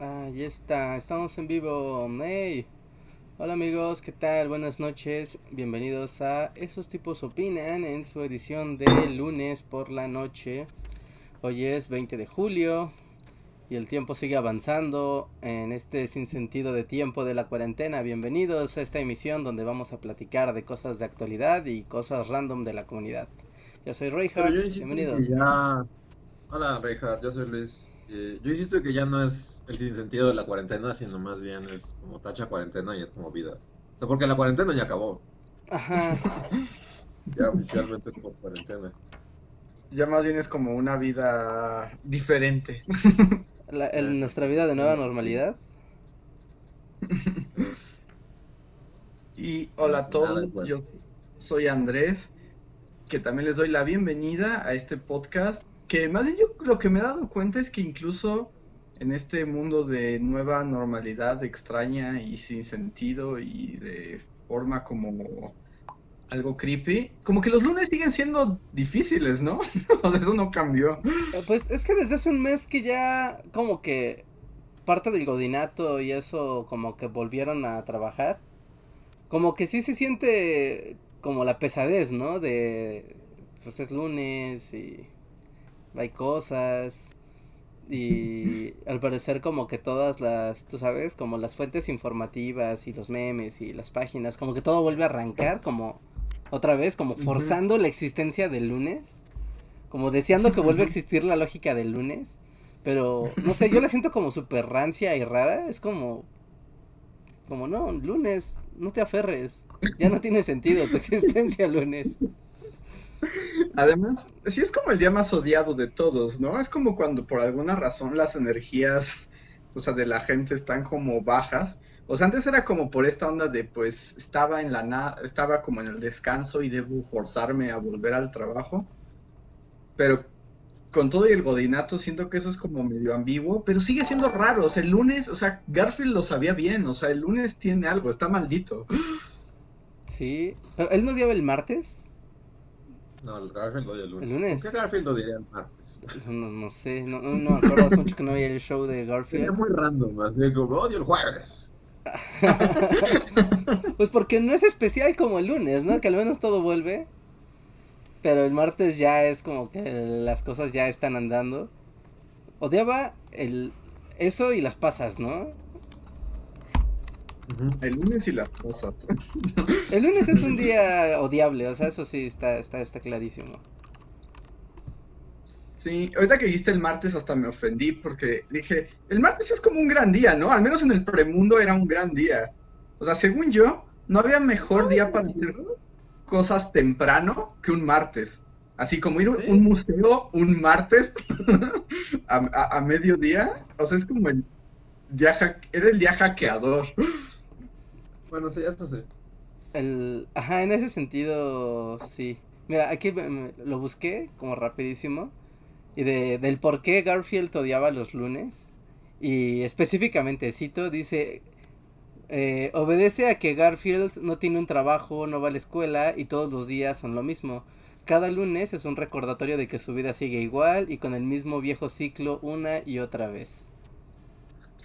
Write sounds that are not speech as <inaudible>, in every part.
Ahí está, estamos en vivo. Hey. Hola amigos, ¿qué tal? Buenas noches. Bienvenidos a Esos tipos opinan en su edición de lunes por la noche. Hoy es 20 de julio y el tiempo sigue avanzando en este sinsentido de tiempo de la cuarentena. Bienvenidos a esta emisión donde vamos a platicar de cosas de actualidad y cosas random de la comunidad. Yo soy Reinhardt. Bienvenido. Hola Reinhardt, yo soy Luis. Eh, yo insisto que ya no es el sinsentido de la cuarentena, sino más bien es como tacha cuarentena y es como vida. O sea, porque la cuarentena ya acabó. Ajá. <laughs> ya oficialmente es como cuarentena. Ya más bien es como una vida diferente. nuestra vida de nueva normalidad. <laughs> Y hola a todos, yo soy Andrés, que también les doy la bienvenida a este podcast que más bien yo lo que me he dado cuenta es que incluso en este mundo de nueva normalidad extraña y sin sentido y de forma como algo creepy, como que los lunes siguen siendo difíciles, ¿no? <laughs> o sea, eso no cambió. Eh, pues es que desde hace un mes que ya como que parte del godinato y eso como que volvieron a trabajar, como que sí se siente como la pesadez, ¿no? De pues es lunes y hay cosas y al parecer como que todas las, tú sabes, como las fuentes informativas y los memes y las páginas, como que todo vuelve a arrancar como otra vez, como forzando la existencia del lunes, como deseando que vuelva a existir la lógica del lunes, pero no sé, yo la siento como súper rancia y rara, es como, como no, lunes, no te aferres, ya no tiene sentido tu existencia lunes. Además, sí es como el día más odiado de todos, ¿no? Es como cuando por alguna razón las energías, o sea, de la gente están como bajas. O sea, antes era como por esta onda de, pues, estaba en la nada, estaba como en el descanso y debo forzarme a volver al trabajo. Pero con todo y el godinato siento que eso es como medio ambiguo, pero sigue siendo raro. O sea, el lunes, o sea, Garfield lo sabía bien, o sea, el lunes tiene algo, está maldito. Sí, pero él no dio el martes. No, el Garfield lo el lunes. ¿El lunes? ¿Por qué Garfield lo diría el martes? No, no sé, no, no, me acuerdo hace mucho que no veía el show de Garfield. Es muy random, así como odio el jueves. <laughs> pues porque no es especial como el lunes, ¿no? Que al menos todo vuelve. Pero el martes ya es como que las cosas ya están andando. Odiaba el eso y las pasas, ¿no? El lunes y las cosas. <laughs> El lunes es un día odiable, o sea, eso sí está, está, está clarísimo. Sí, ahorita que dijiste el martes hasta me ofendí porque dije, el martes es como un gran día, ¿no? Al menos en el premundo era un gran día. O sea, según yo, no había mejor día para hacer cosas temprano que un martes. Así como ir a un museo un martes <laughs> a, a, mediodía, o sea, es como el día, era el día hackeador. Bueno, sí, esto sí. El, ajá, en ese sentido, sí. Mira, aquí lo busqué como rapidísimo. Y de, del por qué Garfield odiaba los lunes. Y específicamente, cito, dice, eh, obedece a que Garfield no tiene un trabajo, no va a la escuela y todos los días son lo mismo. Cada lunes es un recordatorio de que su vida sigue igual y con el mismo viejo ciclo una y otra vez.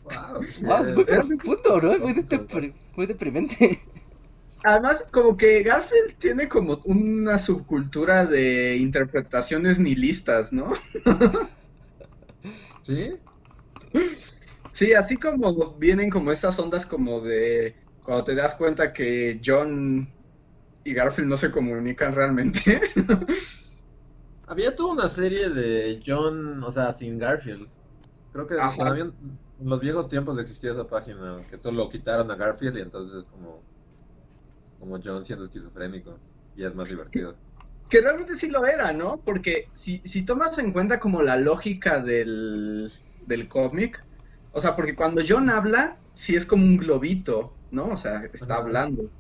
Wow, es muy profundo, ¿no? Muy, muy deprimente. <laughs> Además, como que Garfield tiene como una subcultura de interpretaciones nihilistas, ¿no? <laughs> ¿Sí? Sí, así como vienen como estas ondas como de cuando te das cuenta que John y Garfield no se comunican realmente. Había toda una serie de John, o sea, sin Garfield. Creo que en los viejos tiempos existía esa página que solo quitaron a Garfield y entonces es como como John siendo esquizofrénico y es más divertido. que realmente sí lo era, ¿no? Porque si, si tomas en cuenta como la lógica del, del cómic, o sea, porque cuando John habla, sí es como un globito, ¿no? O sea, está hablando.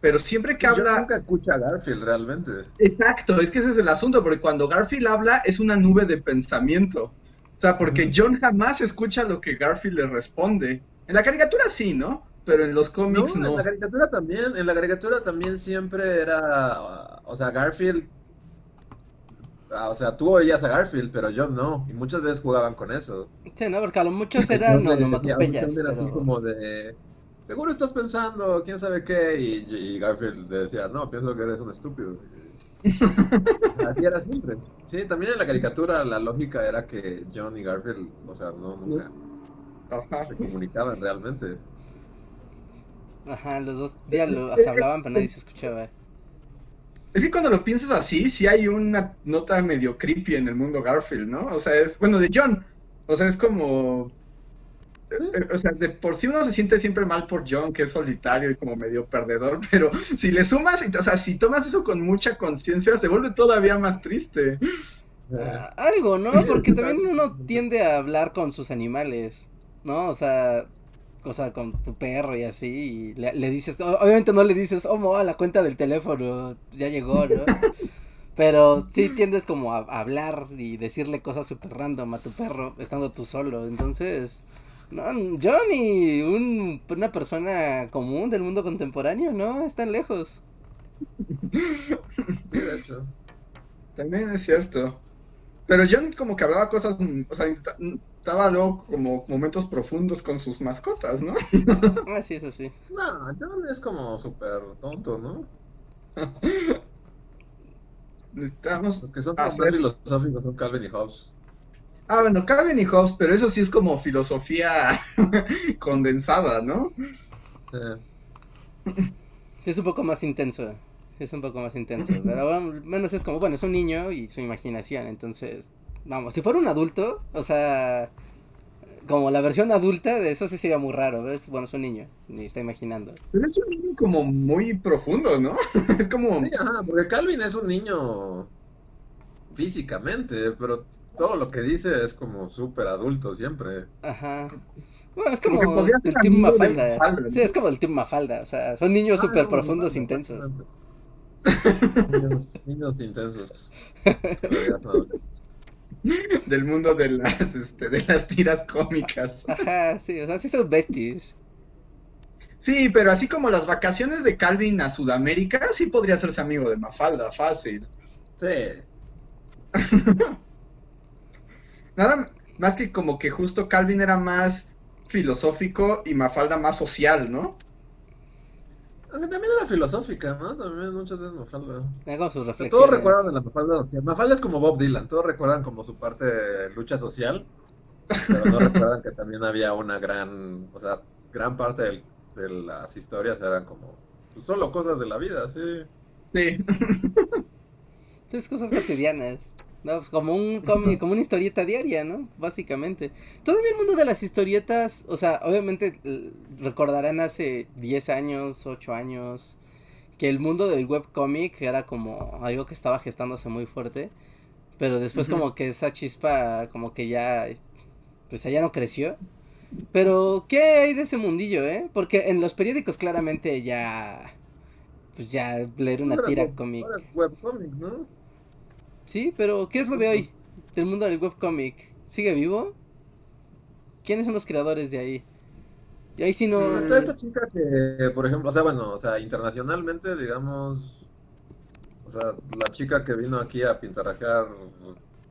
Pero siempre que habla... nunca escucha a Garfield realmente. Exacto, es que ese es el asunto, porque cuando Garfield habla es una nube de pensamiento. O sea, porque John jamás escucha lo que Garfield le responde. En la caricatura sí, ¿no? Pero en los cómics no. En la caricatura también, en la caricatura también siempre era, o sea, Garfield, ah, o sea, tú oías a Garfield, pero yo no, y muchas veces jugaban con eso. Sí, no, porque a lo muchos eran no, no, Era así como de, seguro estás pensando, quién sabe qué, y, Garfield decía, no, pienso que eres un estúpido. <laughs> Así era siempre. Sí, también en la caricatura la lógica era que John y Garfield, o sea, no, nunca se comunicaban realmente. Ajá, los dos diálogos se hablaban, pero nadie se escuchaba. Es que cuando lo piensas así, sí hay una nota medio creepy en el mundo Garfield, ¿no? O sea, es, bueno, de John. O sea, es como... Eh, o sea, de por sí uno se siente siempre mal por John, que es solitario y como medio perdedor, <laughs> pero si le sumas, o sea, si tomas eso con mucha conciencia, se vuelve todavía más triste. Ah, algo, ¿no? <laughs> Porque también uno tiende a hablar con sus animales, ¿no? O sea, cosa con tu perro y así, y le, dices, obviamente no le dices, oh, a la cuenta del teléfono, ya llegó, ¿no? <laughs> Pero sí tiendes como a, hablar y decirle cosas súper random a tu perro estando tú solo. Entonces, no, Johnny, un, una persona común del mundo contemporáneo, ¿no? Están lejos. Sí, de hecho. También es cierto. Pero John como que hablaba cosas, o sea, estaba luego como momentos profundos con sus mascotas, ¿no? Ah, sí, eso sí. No, John es como súper tonto, ¿no? <laughs> Estamos... Los que son más filosóficos son Calvin y Hobbes. Ah, bueno, Calvin y Hobbes, pero eso sí es como filosofía <laughs> condensada, ¿no? Sí. Es un poco más intenso. Sí, es un poco más intenso. <laughs> Pero menos es como, bueno, es un niño y su imaginación, entonces Vamos, si fuera un adulto, o sea, como la versión adulta de eso sí sería muy raro, ¿ves? Bueno, es un niño, ni está imaginando. Pero es un niño como muy profundo, ¿no? <laughs> es como... Sí, ajá, porque Calvin es un niño físicamente, pero todo lo que dice es como súper adulto siempre. Ajá. Bueno, es como, el Team Mafalda. Sí, es como el Team Mafalda, o sea, son niños ah, súper profundos, intensos. niños, niños intensos. <laughs> del mundo de las, este, de las tiras cómicas. Ajá, sí, o sea, sí son besties. Sí, pero así como las vacaciones de Calvin a Sudamérica, sí podría hacerse amigo de Mafalda, fácil. Sí. <laughs> Nada más que como que justo Calvin era más filosófico y Mafalda más social, ¿no? Aunque también era filosófica, ¿no? También muchas veces Mafalda. Hago sus reflexiones. Todos recuerdan de la Mafalda. Mafalda es como Bob Dylan. Todos recuerdan como su parte de lucha social. Pero no recuerdan que también había una gran. O sea, gran parte del, de las historias eran como. Pues, solo cosas de la vida, sí. Sí. <laughs> Entonces, cosas cotidianas. No, pues como un cómic, <laughs> como una historieta diaria, ¿no? Básicamente. Todavía el mundo de las historietas, o sea, obviamente recordarán hace 10 años, 8 años, que el mundo del webcomic era como algo que estaba gestándose muy fuerte, pero después como que esa chispa como que ya, pues ya no creció. Pero, ¿qué hay de ese mundillo, eh? Porque en los periódicos claramente ya, pues ya leer una tira cómic. webcomic, ¿no? Sí, pero ¿qué es lo de hoy? Del mundo del webcomic. ¿Sigue vivo? ¿Quiénes son los creadores de ahí? Y ahí sí no... Mm, está esta chica que, por ejemplo, o sea, bueno, o sea, internacionalmente, digamos, o sea, la chica que vino aquí a pintarrajear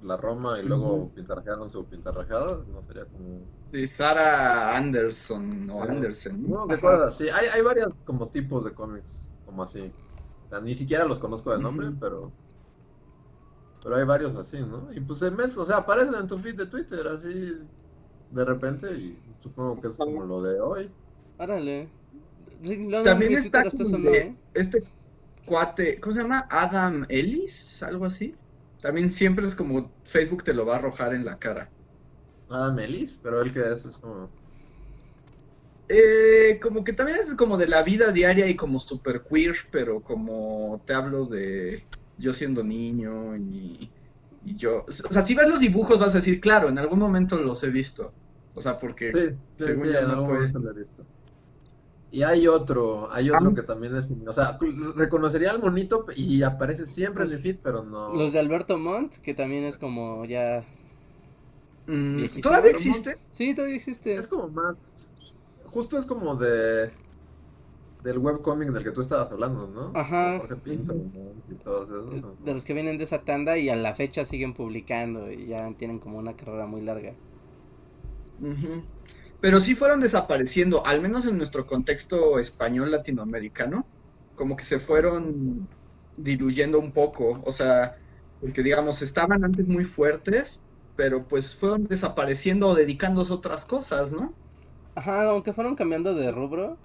la Roma y luego pintarrajearon su pintarrajeado, no sería como... Sí, Sarah Anderson o Anderson. No, de cosas así. Hay, hay varios como tipos de cómics, como así. O sea, ni siquiera los conozco de nombre, pero pero hay varios así, ¿no? Y pues en mes, o sea, aparecen en tu feed de Twitter así de repente y supongo que es como lo de hoy. Árale. También está ¿eh? este cuate, ¿cómo se llama? Adam Ellis, algo así. También siempre es como Facebook te lo va a arrojar en la cara. Adam Ellis, pero él que es, es como... Eh, como que también es como de la vida diaria y como super queer, pero como te hablo de yo siendo niño y, y yo... O sea, si ves los dibujos vas a decir, claro, en algún momento los he visto. O sea, porque Sí, sí, según sí, ya no momento lo he visto. Y hay otro, hay otro Ah. que también es, o sea, reconocería al monito y aparece siempre en mi feed, pero no. Los de Alberto Montt, que también es como ya... Mm. ¿Todavía existe? Sí, todavía existe. Es como más, justo es como de, del webcomic del que tú estabas hablando, ¿no? Ajá. Jorge Pinto y todos esos. De los que vienen de esa tanda y a la fecha siguen publicando y ya tienen como una carrera muy larga. Pero sí fueron desapareciendo, al menos en nuestro contexto español latinoamericano, como que se fueron diluyendo un poco, o sea, porque digamos, estaban antes muy fuertes, pero pues fueron desapareciendo o dedicándose a otras cosas, ¿no? Ajá, aunque fueron cambiando de rubro.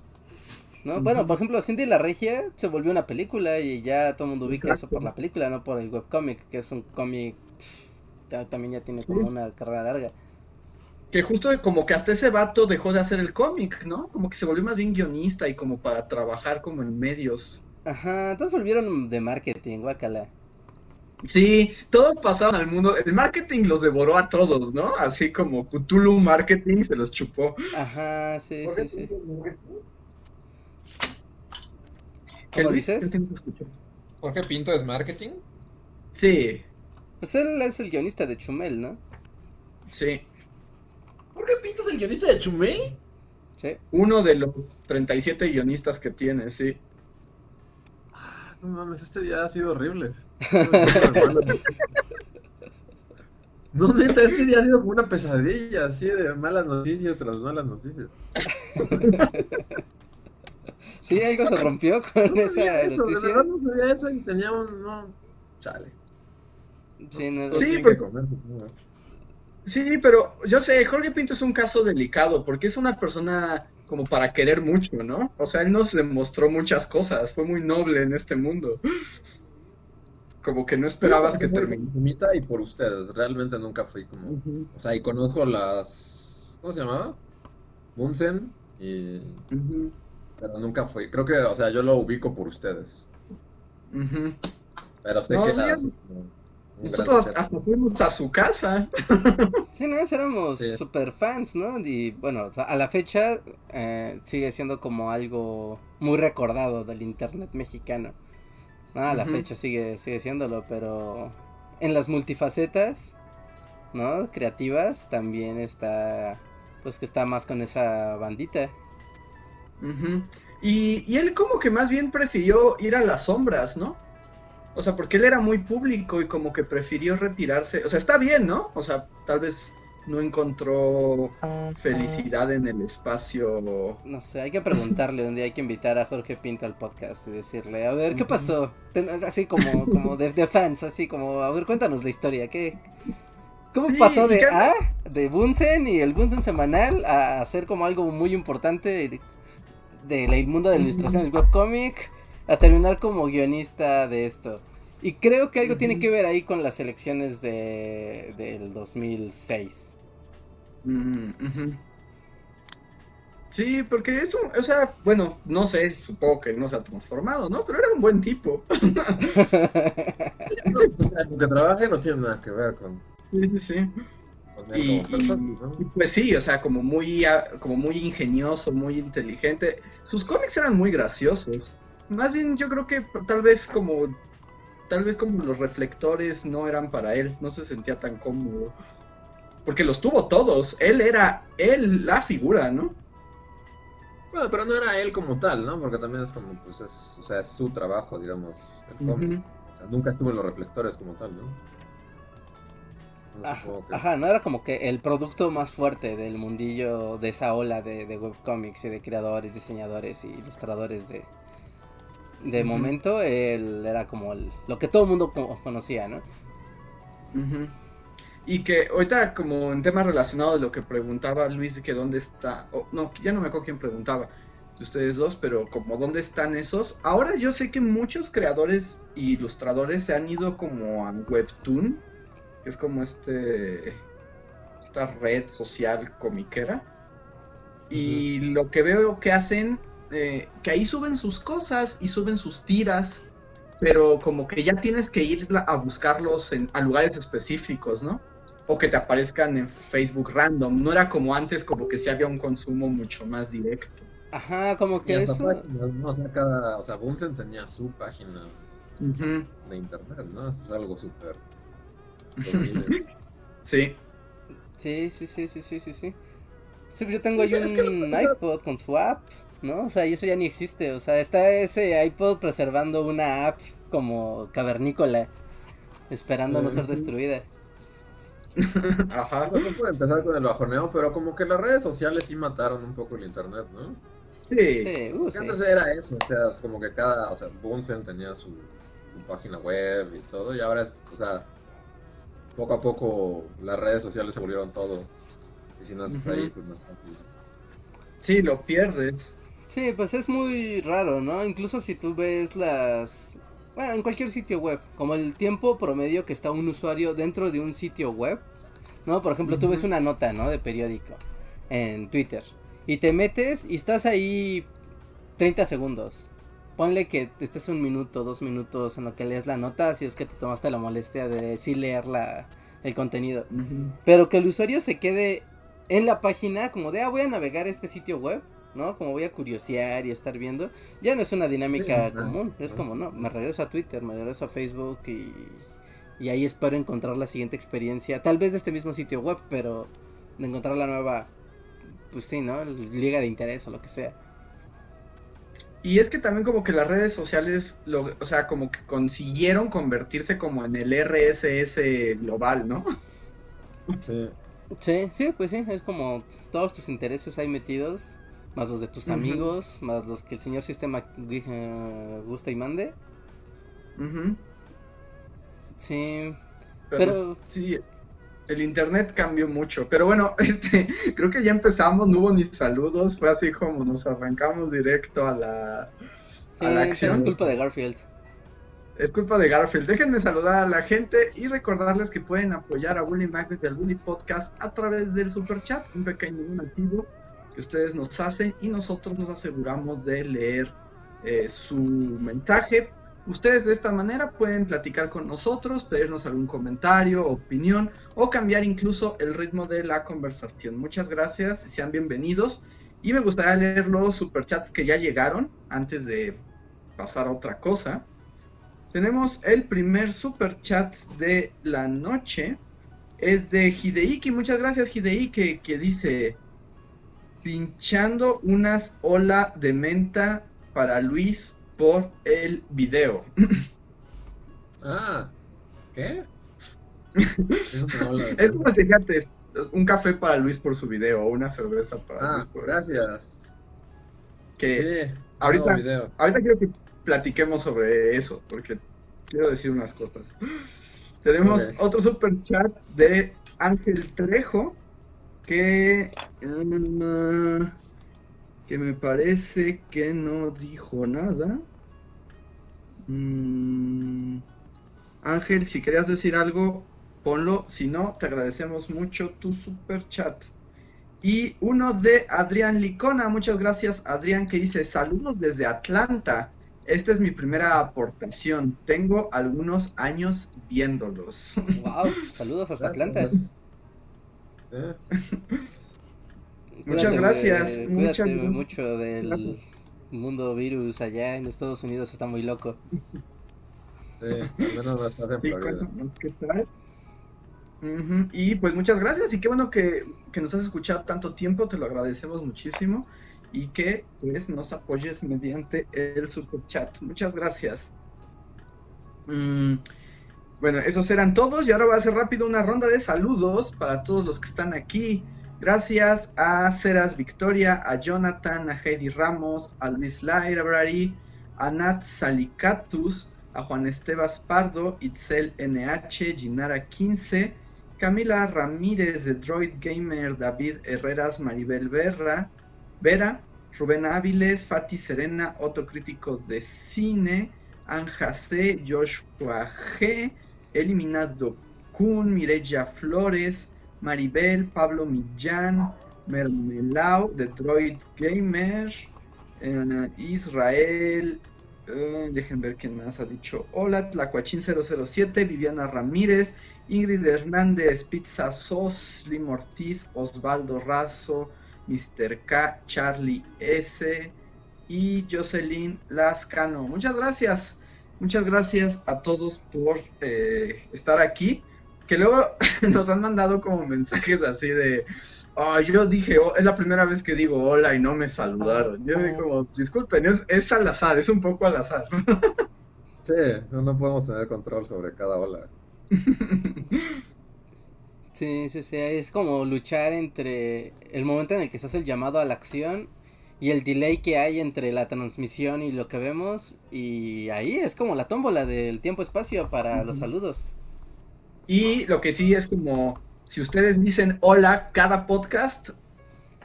¿No? Bueno, por ejemplo, Cindy la Regia se volvió una película y ya todo el mundo ubica eso por Exacto. la película, no por el webcomic, que es un cómic también ya tiene como una carrera larga. Que justo como que hasta ese vato dejó de hacer el cómic, ¿no? Como que se volvió más bien guionista y como para trabajar como en medios. Ajá, entonces volvieron de marketing, guacala. Sí, todos pasaron al mundo. El marketing los devoró a todos, ¿no? Así como Cthulhu Marketing se los chupó. Ajá, sí, sí, sí. ¿Qué, ¿Cómo Luis? dices? Jorge Pinto es marketing. Sí, Pues él es el guionista de Chumel, ¿no? sí. ¿Jorge Pinto es el guionista de Chumel? Sí. Uno de los 37 guionistas que tiene, sí. No mames, este día ha sido horrible. <laughs> No, neta, este día ha sido como una pesadilla, así de malas noticias tras malas noticias. <laughs> Sí, algo se rompió <laughs> con No sabía esa eso, de verdad no sabía eso y tenía un... No, chale. Sí, no- Sí, comer, supongo. Sí, pero yo sé, Jorge Pinto es un caso delicado porque es una persona como para querer mucho, ¿no? O sea, él nos demostró muchas cosas, fue muy noble en este mundo. Como que no esperabas que terminara. Y por ustedes, realmente nunca fui como... O sea, y conozco las... ¿Cómo se llamaba? Munsen y... Ujú, Pero nunca fui. Creo que, o sea, yo lo ubico por ustedes. Pero sé No, que gran Nosotros hasta fuimos a su casa. Sí, no, éramos Sí. super fans, ¿no? Y bueno, a la fecha eh, sigue siendo como algo muy recordado del internet mexicano. No, a la fecha sigue, sigue siéndolo, pero en las multifacetas, ¿no? Creativas también está, pues que está más con esa bandita. Ujú. y, y él como que más bien prefirió ir a las sombras, ¿no? O sea, porque él era muy público y como que prefirió retirarse. O sea, está bien, ¿no? O sea, tal vez no encontró felicidad en el espacio. No sé, hay que preguntarle un día, hay que invitar a Jorge Pinto al podcast y decirle, a ver, ¿qué pasó? Así como, como de, de fans, así como, a ver, cuéntanos la historia, ¿qué? ¿Cómo Sí, pasó de A, de Bunsen y el Bunsen semanal, a hacer como algo muy importante de- del mundo de la ilustración del webcomic, a terminar como guionista de esto? Y creo que algo tiene que ver ahí con las elecciones de, del 2006. Mm, ujú. Sí, porque es un, o sea, bueno, no sé, supongo que no se ha transformado, ¿no? Pero era un buen tipo. <laughs> <laughs> Sí, no, o sea, con que trabaje no tiene nada que ver con, Sí, sí, sí. Y, como persona, y- y ¿no? pues sí, o sea, como muy, ah, como muy ingenioso, muy inteligente. Sus cómics eran muy graciosos. Más bien yo creo que tal vez como, tal vez como los reflectores no eran para él, no se sentía tan cómodo. Porque los tuvo todos, él era, él la figura, ¿no? Bueno, pero no era él como tal, ¿no? Porque también es como, pues es, o sea, es su trabajo, digamos, el cómic. Ujú. O sea, nunca estuvo en los reflectores como tal, ¿no? Ajá, no era como que el producto más fuerte del mundillo de esa ola de, de webcomics y de creadores, diseñadores y ilustradores de, de momento. Él era como el- lo que todo el mundo co- conocía, ¿no? Ujú. Y que ahorita como en temas relacionados de lo que preguntaba Luis de que dónde está, o no, ya no me acuerdo quién preguntaba de ustedes dos, pero como dónde están esos. Ahora yo sé que muchos creadores e ilustradores se han ido como a Webtoon, es como este esta red social comiquera. Y lo que veo que hacen, eh, que ahí suben sus cosas y suben sus tiras. pero como que ya tienes que ir a buscarlos en, a lugares específicos, ¿no? O que te aparezcan en Facebook random. No era como antes, como que sí había un consumo mucho más directo. Ajá, como que eso... no, o sea, cada, o sea, Bunsen tenía su página de internet, ¿no? es algo súper... sí. Sí, sí, sí, sí, sí, sí, sí. Sí, yo tengo ahí un iPod con su app, ¿no? O sea, y eso ya ni existe. O sea, está ese iPod preservando una app como cavernícola, esperando no ser destruida. <laughs> Ajá. No, puede empezar con el bajoneo, pero como que las redes sociales sí mataron un poco el internet, ¿no? Sí. sí, uh, Antes era eso, o sea, como que cada, o sea, Bunsen tenía su, su, página web y todo, y ahora es, o sea, poco a poco las redes sociales se volvieron todo. Y si no estás ahí, pues no es fácil. Sí, lo pierdes. Sí, pues es muy raro, ¿no? Incluso si tú ves las... Bueno, en cualquier sitio web, como el tiempo promedio que está un usuario dentro de un sitio web, ¿no? Por ejemplo, tú ves una nota, ¿no? De periódico en Twitter y te metes y estás ahí 30 segundos. Ponle que estés un minuto, dos minutos en lo que lees la nota, si es que te tomaste la molestia de sí leer la, el contenido. Pero que el usuario se quede en la página como de, ah, voy a navegar este sitio web, ¿no? Como voy a curiosear y estar viendo. Ya no es una dinámica común, es como, no, me regreso a Twitter, me regreso a Facebook y, y ahí espero encontrar la siguiente experiencia, tal vez de este mismo sitio web, pero de encontrar la nueva, pues sí, ¿no? Liga de interés o lo que sea. Y es que también como que las redes sociales, lo, o sea, como que consiguieron convertirse como en el RSS global, ¿no? Sí. Sí, sí, pues sí, es como todos tus intereses ahí metidos, más los de tus amigos, más los que el señor sistema gusta y mande. Sí, pero, Sí, el internet cambió mucho. Pero bueno, <laughs> este, creo que ya empezamos, no hubo ni saludos, fue así como nos arrancamos directo a la, a la acción. Es culpa de Garfield. Es culpa de Garfield. Déjenme saludar a la gente y recordarles que pueden apoyar a Bully Magnets del Bully Podcast a través del super chat, un pequeño donativo que ustedes nos hacen y nosotros nos aseguramos de leer eh, su mensaje Ustedes de esta manera pueden platicar con nosotros, pedirnos algún comentario, opinión o cambiar incluso el ritmo de la conversación. Muchas gracias y sean bienvenidos. Y me gustaría leer los superchats que ya llegaron antes de pasar a otra cosa. Tenemos el primer superchat de la noche. Es de Hideiki. Muchas gracias, Hideiki, que dice: Pinchando unas ola de menta para Luis por el video. <clears throat> Ah, ¿qué? <laughs> es como fíjate, un café para Luis por su video o una cerveza para ah, Luis por gracias. Que ahorita, ahorita quiero que platiquemos sobre eso, porque quiero decir unas cosas. <gasps> Tenemos otro super chat de Ángel Trejo que mm, que me parece que no dijo nada. Mm, Ángel, si querías decir algo, ponlo. Si no, te agradecemos mucho tu super chat. Y uno de Adrián Licona, muchas gracias Adrián, que dice saludos desde Atlanta. Esta es mi primera aportación. Tengo algunos años viéndolos. Wow, saludos hasta Atlanta. ¿Eh? Muchas gracias. muchas... mucho del mundo virus allá en Estados Unidos, está muy loco. Sí, al menos Y pues muchas gracias y qué bueno que, nos has escuchado tanto tiempo, te lo agradecemos muchísimo y que pues nos apoyes mediante el super chat. Muchas gracias. Mm, bueno, esos eran todos y ahora voy a hacer rápido una ronda de saludos para todos los que están aquí. Gracias a Ceras Victoria, a Jonathan, a Heidi Ramos, a Luis Library, a Nat Salicatus, a Juan Estebas Pardo, Itzel NH, Ginara 15, Camila Ramírez de Droid Gamer, David Herreras, Maribel Vera, Rubén Áviles, Fati Serena, Autocrítico de Cine, Anja C, Joshua G, Eliminado Kun, Mireya Flores, Maribel, Pablo Millán, Mermelao, Detroit Gamer, eh, Israel, Eh, dejen ver quién más ha dicho. Hola, Tlacuachín007, Viviana Ramírez, Ingrid Hernández, Pizza Sos, Slim Ortiz, Osvaldo Razo, Mr. K, Charlie S y Jocelyn Lascano. Muchas gracias. Muchas gracias a todos por eh, estar aquí. Que luego <laughs> nos han mandado como mensajes así de, Ah, yo dije, oh, es la primera vez que digo hola y no me saludaron. Yo digo, como, disculpen, es, es al azar, es un poco al azar. <laughs> Sí, no, podemos tener control sobre cada hola. <laughs> Sí, sí, sí, es como luchar entre el momento en el que se hace el llamado a la acción y el delay que hay entre la transmisión y lo que vemos y ahí es como la tómbola del tiempo-espacio para los saludos. Y lo que sí es como si ustedes dicen hola cada podcast,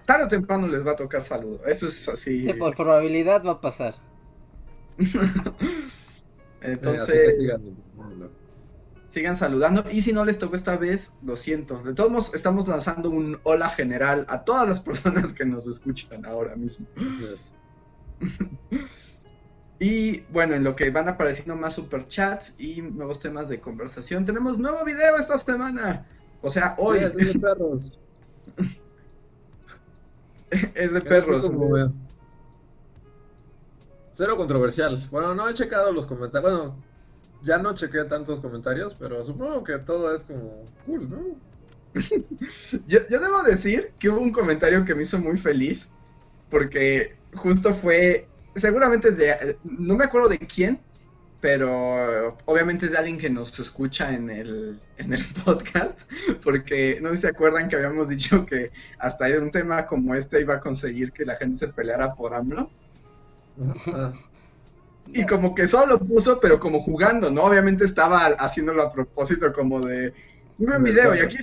tarde o temprano les va a tocar saludo. Eso es así. Sí, por probabilidad va a pasar. <laughs> Entonces, sigan, saludando. Y si no les tocó esta vez, lo siento. De todos modos, estamos lanzando un hola general a todas las <laughs> personas que nos escuchan ahora mismo. <laughs> y bueno, en lo que van apareciendo más superchats y nuevos temas de conversación, tenemos nuevo video esta semana. O sea, hoy. es de perros. <laughs> es de perros. Cero controversial. Bueno, no he checado los comentarios. Bueno, ya no chequé tantos comentarios, pero supongo que todo es como cool, ¿no? <laughs> yo, yo debo decir que hubo un comentario que me hizo muy feliz. Porque justo fue. Seguramente de. No me acuerdo de quién, pero obviamente es de alguien que nos escucha en el, en el <laughs> podcast, porque no sé si se acuerdan que habíamos dicho que hasta un tema como este iba a conseguir que la gente se peleara por AMLO. y como que solo lo puso, pero como jugando, ¿no? Obviamente estaba haciéndolo a propósito como de, un video y aquí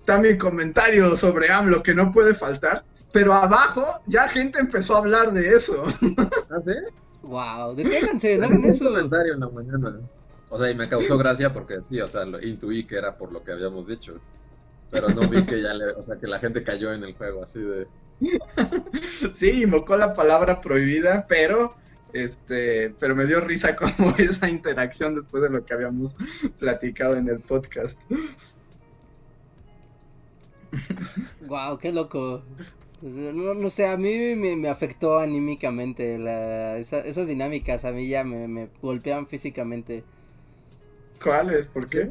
está mi comentario sobre AMLO que no puede faltar, pero abajo ya gente empezó a hablar de eso. <laughs> ¿Ah, sí? Wow, deténganse, hagan eso. comentario en la mañana. O sea, y me causó gracia porque sí, o sea, lo intuí que era por lo que habíamos dicho. Pero no vi que ya le, o sea, que la gente cayó en el juego así de. <laughs> Sí, invocó la palabra prohibida, pero este, pero me dio risa como <laughs> esa interacción después de lo que habíamos platicado en el podcast. Wow, qué loco. No, no sé, a mí me, afectó anímicamente la, esas dinámicas, a mí ya me, me golpean físicamente. ¿Cuáles? ¿Por qué?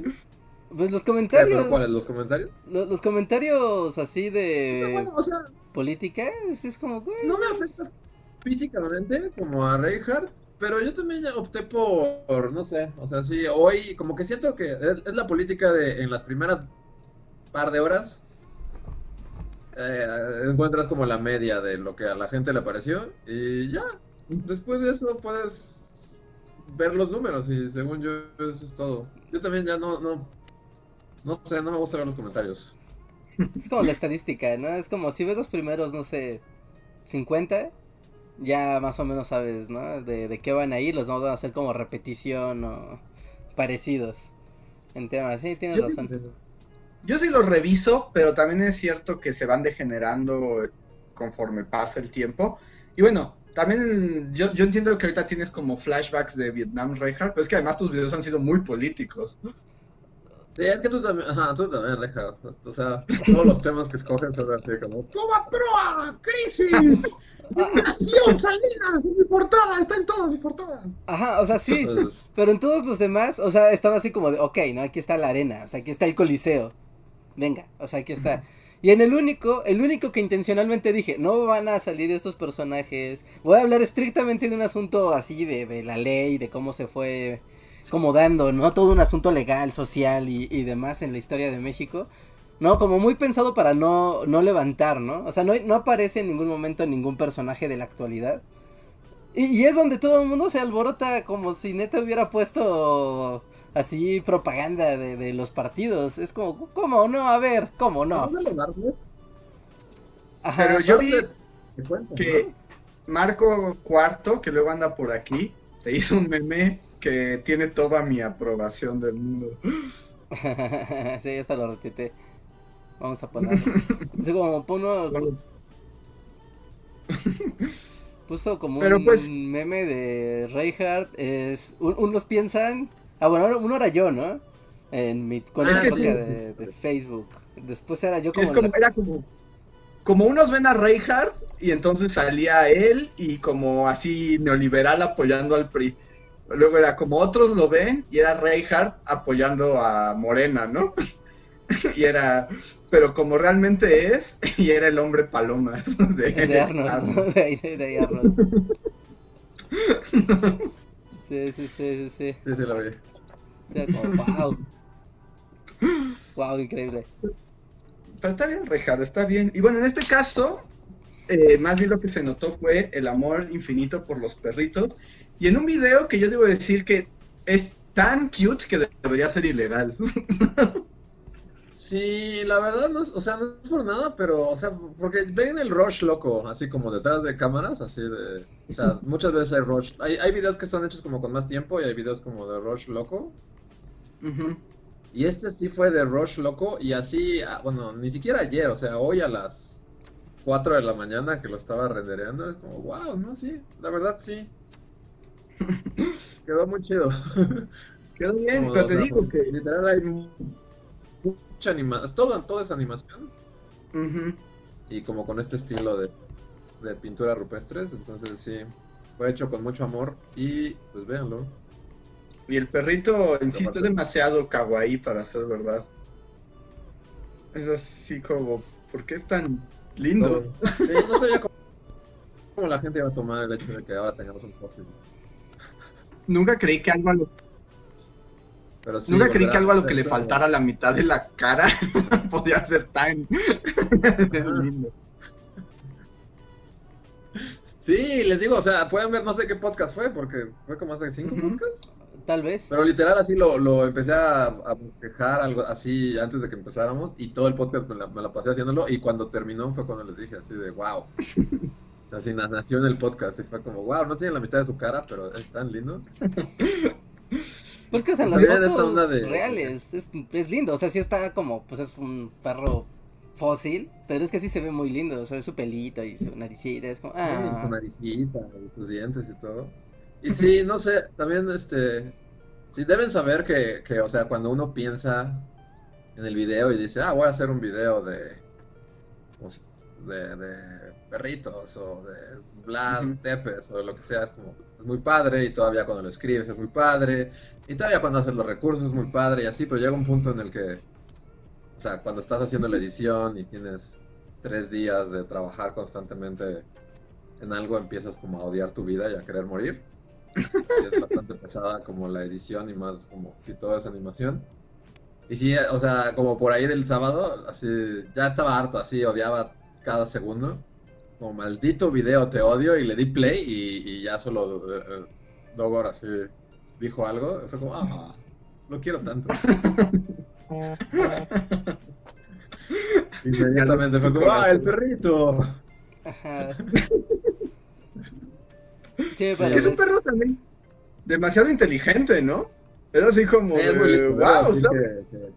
Pues los comentarios. ¿Cuáles? ¿Los comentarios? Los, comentarios así de política, es, como, No me afecta físicamente como a Reinhardt, pero yo también opté por, no sé, o sea, sí, hoy como que siento que es, es la política de en las primeras par de horas eh, encuentras como la media de lo que a la gente le pareció y ya. Después de eso puedes ver los números y según yo eso es todo. Yo también ya no, no, no sé, no me gusta ver los comentarios. Es como la estadística, ¿no? Es como si ves los primeros, no sé, 50, ya más o menos sabes, ¿no? De, de qué van a ir, los vamos a hacer como repetición o parecidos en temas. Sí, tienes razón. Yo sí los reviso, pero también es cierto que se van degenerando conforme pasa el tiempo. Y bueno, también yo, yo entiendo que ahorita tienes como flashbacks de Vietnam, Reinhardt, pero es que además tus videos han sido muy políticos. Sí, es que tú también, ajá, tú también, Reinhardt. O sea, todos los temas que escogen son así como ¡Toma proa! ¡Crisis! ¡Inflación! ¡Salinas! ¡Mi portada! ¡Está en todas mis portadas! Ajá, o sea, sí. pero en todos los demás, o sea, estaba así como de, ok, ¿no? Aquí está la arena, o sea, aquí está el coliseo venga, o sea, aquí está. Y en el único, el único que intencionalmente dije, no van a salir estos personajes, voy a hablar estrictamente de un asunto así de, de la ley, de cómo se fue como dando, ¿no? Todo un asunto legal, social y, y, demás en la historia de México. No, como muy pensado para no, no levantar, ¿no? O sea, no, no aparece en ningún momento ningún personaje de la actualidad. Y, y es donde todo el mundo se alborota como si neta hubiera puesto así propaganda de, de, los partidos. Es como, ¿cómo no? A ver, ¿cómo no? Pero yo vi que Marco Cuarto, que luego anda por aquí, te hizo un meme que tiene toda mi aprobación del mundo. <laughs> sí, está lo retité. Vamos a ponerlo. <laughs> Así como pongo... Puso como Pero, un pues- meme de Reinhardt. Es, un- unos piensan. Ah, bueno, uno era yo, ¿no? En mi cuenta Ah, de, sí, de- sí, sí. de Facebook. Después era yo Que es como. como, la- era como, como unos ven a Reinhardt y entonces salía él y como así neoliberal apoyando al PRI. Luego era como otros lo ven y era Reinhardt apoyando a Morena, ¿no? <laughs> y era, pero como realmente es, <laughs> y era el hombre palomas de, de Arnold. <laughs> ¿no? De de Arnold. Sí, sí, sí, sí, sí. Sí, sí, lo vi. Era como, wow. Wow, increíble. Pero está bien, Reinhardt, está bien. Y bueno, en este caso, eh, más bien lo que se notó fue el amor infinito por los perritos. Y en un video que yo debo decir que es tan cute que debería ser ilegal. <laughs> Sí, la verdad, no, o sea, no es por nada, pero, o sea, porque ven el rush loco, así como detrás de cámaras, así de, o sea, <laughs> muchas veces hay rush, hay, hay videos que son hechos como con más tiempo y hay videos como de rush loco, y este sí fue de rush loco y así, ah, bueno, ni siquiera ayer, o sea, hoy a las 4 de la mañana que lo estaba rendereando, es como, wow, no, sí, la verdad sí, <laughs> quedó muy chido. <laughs> Quedó bien, Como, pero te digo que... Literal hay mucha animación, todo, todo es animación. Y como con este estilo de, de pintura rupestres, entonces sí, fue hecho con mucho amor y pues véanlo. Y el perrito, insisto, es demasiado kawaii para ser verdad. Es así como, ¿por qué es tan lindo? Sí, no sabía cómo, cómo la gente iba a tomar el hecho de que ahora tengamos un fósil. Nunca creí que algo a lo, Pero sí, nunca creí que algo a lo que le faltara la mitad de la cara <laughs> podía ser tan lindo. <laughs> Sí, les digo, o sea, pueden ver, no sé qué podcast fue, porque fue como hace cinco Ujú. podcasts. Tal vez. Pero literal así lo, lo empecé a, a quejar algo así antes de que empezáramos y todo el podcast me la, me la pasé haciéndolo y cuando terminó fue cuando les dije así de wow. O sea, así na- nació en el podcast y fue como wow, no tiene la mitad de su cara, pero es tan lindo. <laughs> Pues que en las esta fotos de- reales es, es lindo, o sea, sí está como, pues es un perro fósil, pero es que sí se ve muy lindo, o sea, su pelito y su naricita, es como, ah, Su naricita y sus dientes y todo. Y sí, no sé, también este, sí deben saber que, que, o sea, cuando uno piensa en el video y dice, ah, voy a hacer un video de, pues, de, de perritos o de Vlad. Tepes o lo que sea, es como, es muy padre y todavía cuando lo escribes es muy padre y todavía cuando haces los recursos es muy padre y así, pero llega un punto en el que, o sea, cuando estás haciendo la edición y tienes tres días de trabajar constantemente en algo, empiezas como a odiar tu vida y a querer morir. Y <laughs> es bastante pesada como la edición y más como si todo es animación. Y sí, o sea, como por ahí del sábado, así, ya estaba harto, así, odiaba cada segundo. Como maldito video, te odio, y le di play y, y ya solo eh, eh, Dogor así dijo algo. Fue como, ah, lo quiero tanto. <laughs> Inmediatamente fue como, ah, el perrito. ajá. <laughs> Sí, pero es un perro también demasiado inteligente, ¿no? Es así como, Es muy de, listo, ¿verdad? wow, Así está- que- que-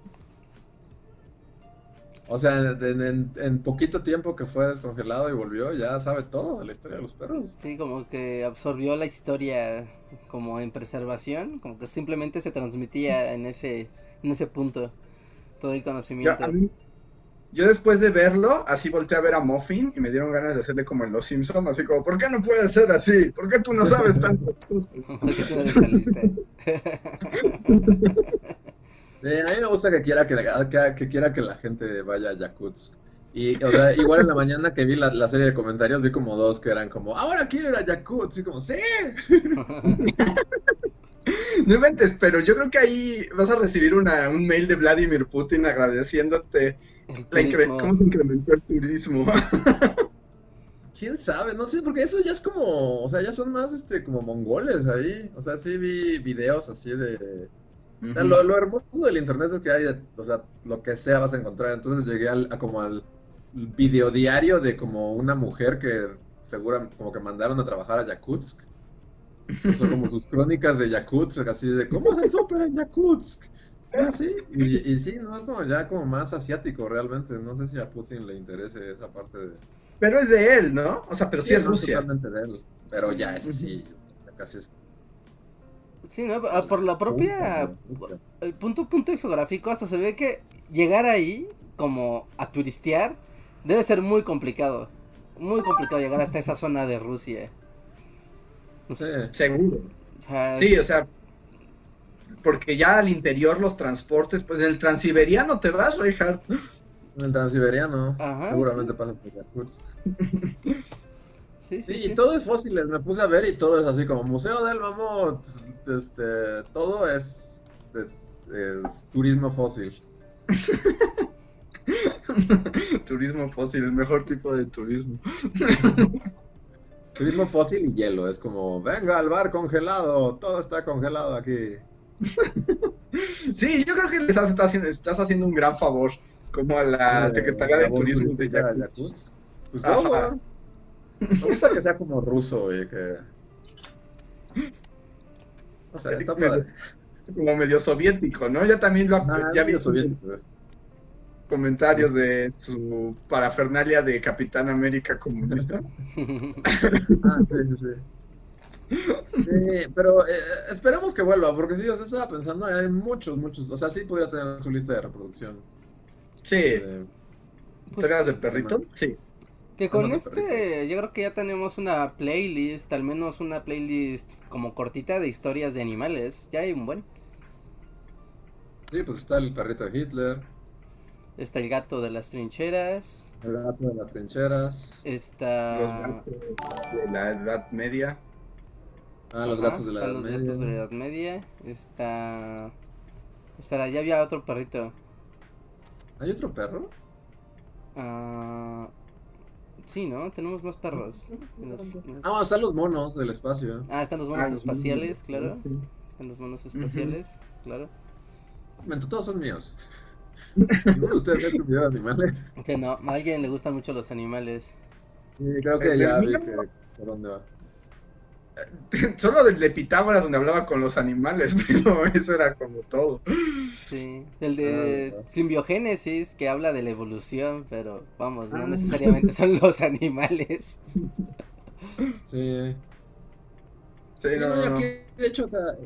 O sea, en, en- en poquito tiempo que fue descongelado y volvió, ya sabe todo de la historia de los perros. Sí, como que absorbió la historia como en preservación, como que simplemente se transmitía <laughs> en ese, en ese punto todo el conocimiento. mí- yo después de verlo, así volteé a ver a Muffin y me dieron ganas de hacerle como en Los Simpsons, así como, ¿por qué no puede ser así? ¿Por qué tú no sabes tanto? <laughs> Porque tú no eres tan lista. <laughs> Sí, a mí me gusta que quiera que, la- que, que quiera que la gente vaya a Yakutsk. Y o sea, igual en la mañana que vi la, la serie de comentarios, vi como dos que eran como, ahora quiero ir a Yakutsk. Y como, sí. <laughs> No inventes, pero yo creo que ahí vas a recibir una, un mail de Vladimir Putin agradeciéndote El la incre- turismo. cómo se incrementó el turismo. <laughs> ¿Quién sabe? No sé, porque eso ya es como, o sea, ya son más, este, como mongoles ahí. O sea, sí vi videos así de... O sea, lo, lo hermoso del internet es que hay, o sea, lo que sea vas a encontrar. Entonces llegué al, a como al videodiario de como una mujer que segura como que mandaron a trabajar a Yakutsk. Son como sus <laughs> crónicas de Yakutsk, así de cómo se súper en Yakutsk. Ah, sí. Y, y sí, no es como ya como más asiático realmente. No sé si a Putin le interese esa parte de... Pero es de él, ¿no? O sea, pero sí, es Rusia. totalmente de él. Pero ya, ese sí, casi es Sí, ¿no? Ah, por la propia. El punto, punto geográfico, hasta se ve que llegar ahí, como a turistear, debe ser muy complicado. Muy complicado llegar hasta esa zona de Rusia. Sí, seguro. sí, o sea, porque ya al interior los transportes, pues en el transiberiano te vas, Reinhardt. En el transiberiano, seguramente pasas por Yakutsk. <laughs> Sí, sí, y todo es fósiles, me puse a ver y todo es así como Museo del Mamut, este, todo es, es, turismo fósil. <laughs> turismo fósil, el mejor tipo de turismo. <laughs> turismo fósil y hielo, es como, venga al bar congelado, todo está congelado aquí. sí, yo creo que les estás haciendo, estás haciendo un gran favor, como a la Secretaría de Turismo de Yakutsk. Pues me gusta que sea como ruso, güey, que... O sea, está padre. Como medio soviético, ¿no? Ya también lo ah, ya vi soviético. comentarios de su parafernalia de Capitán América comunista. <laughs> ah, sí, sí, sí. Sí, pero eh, esperemos que vuelva, porque si yo estaba pensando, hay muchos, muchos, o sea, sí podría tener su lista de reproducción. Sí. Eh, ¿Te del perrito? Sí. Que con este, yo creo que ya tenemos una playlist, al menos una playlist como cortita de historias de animales. Ya hay un buen. Sí, pues está el perrito de Hitler. Está el gato de las trincheras. El gato de las trincheras. Está. Los gatos de la Edad Media. Ah, los gatos de la Edad los Media. gatos de la Edad Media. Está. Espera, ya había otro perrito. ¿Hay otro perro? Ah. Sí, ¿no? Tenemos más perros. Ah, están los monos del espacio. Ah, están los monos ah, espaciales, claro. Están los monos espaciales, claro. todos son míos. ¿Ninguno de ustedes ha hecho video de animales? Que no, a alguien le gustan mucho los animales. Sí, creo que ya vi que por dónde va. <laughs> Solo del de Pitágoras donde hablaba con los animales, <laughs> pero eso era como todo. Sí, el de ah, simbiogénesis que habla de la evolución, pero vamos, no ah. necesariamente son <laughs> los animales. Sí. sí de hecho, o sea,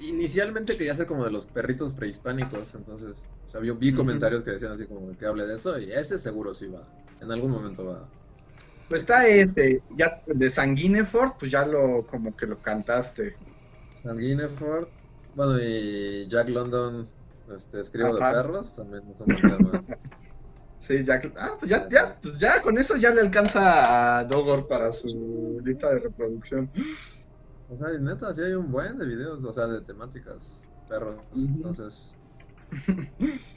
inicialmente quería ser como de los perritos prehispánicos, entonces, o sea, vi, comentarios que decían así como que hable de eso y ese seguro sí va, en algún momento va. Pues está este, ya de Sanguinefort, pues ya lo, como que lo cantaste. Sanguinefort, bueno, y Jack London, este, escribo de perros, también es un tema. Sí, Jack, ah, pues ya, ya, pues ya, con eso ya le alcanza a Dogor para su lista de reproducción. O sea, neta, sí hay un buen de videos, o sea, de temáticas perros, entonces... <laughs>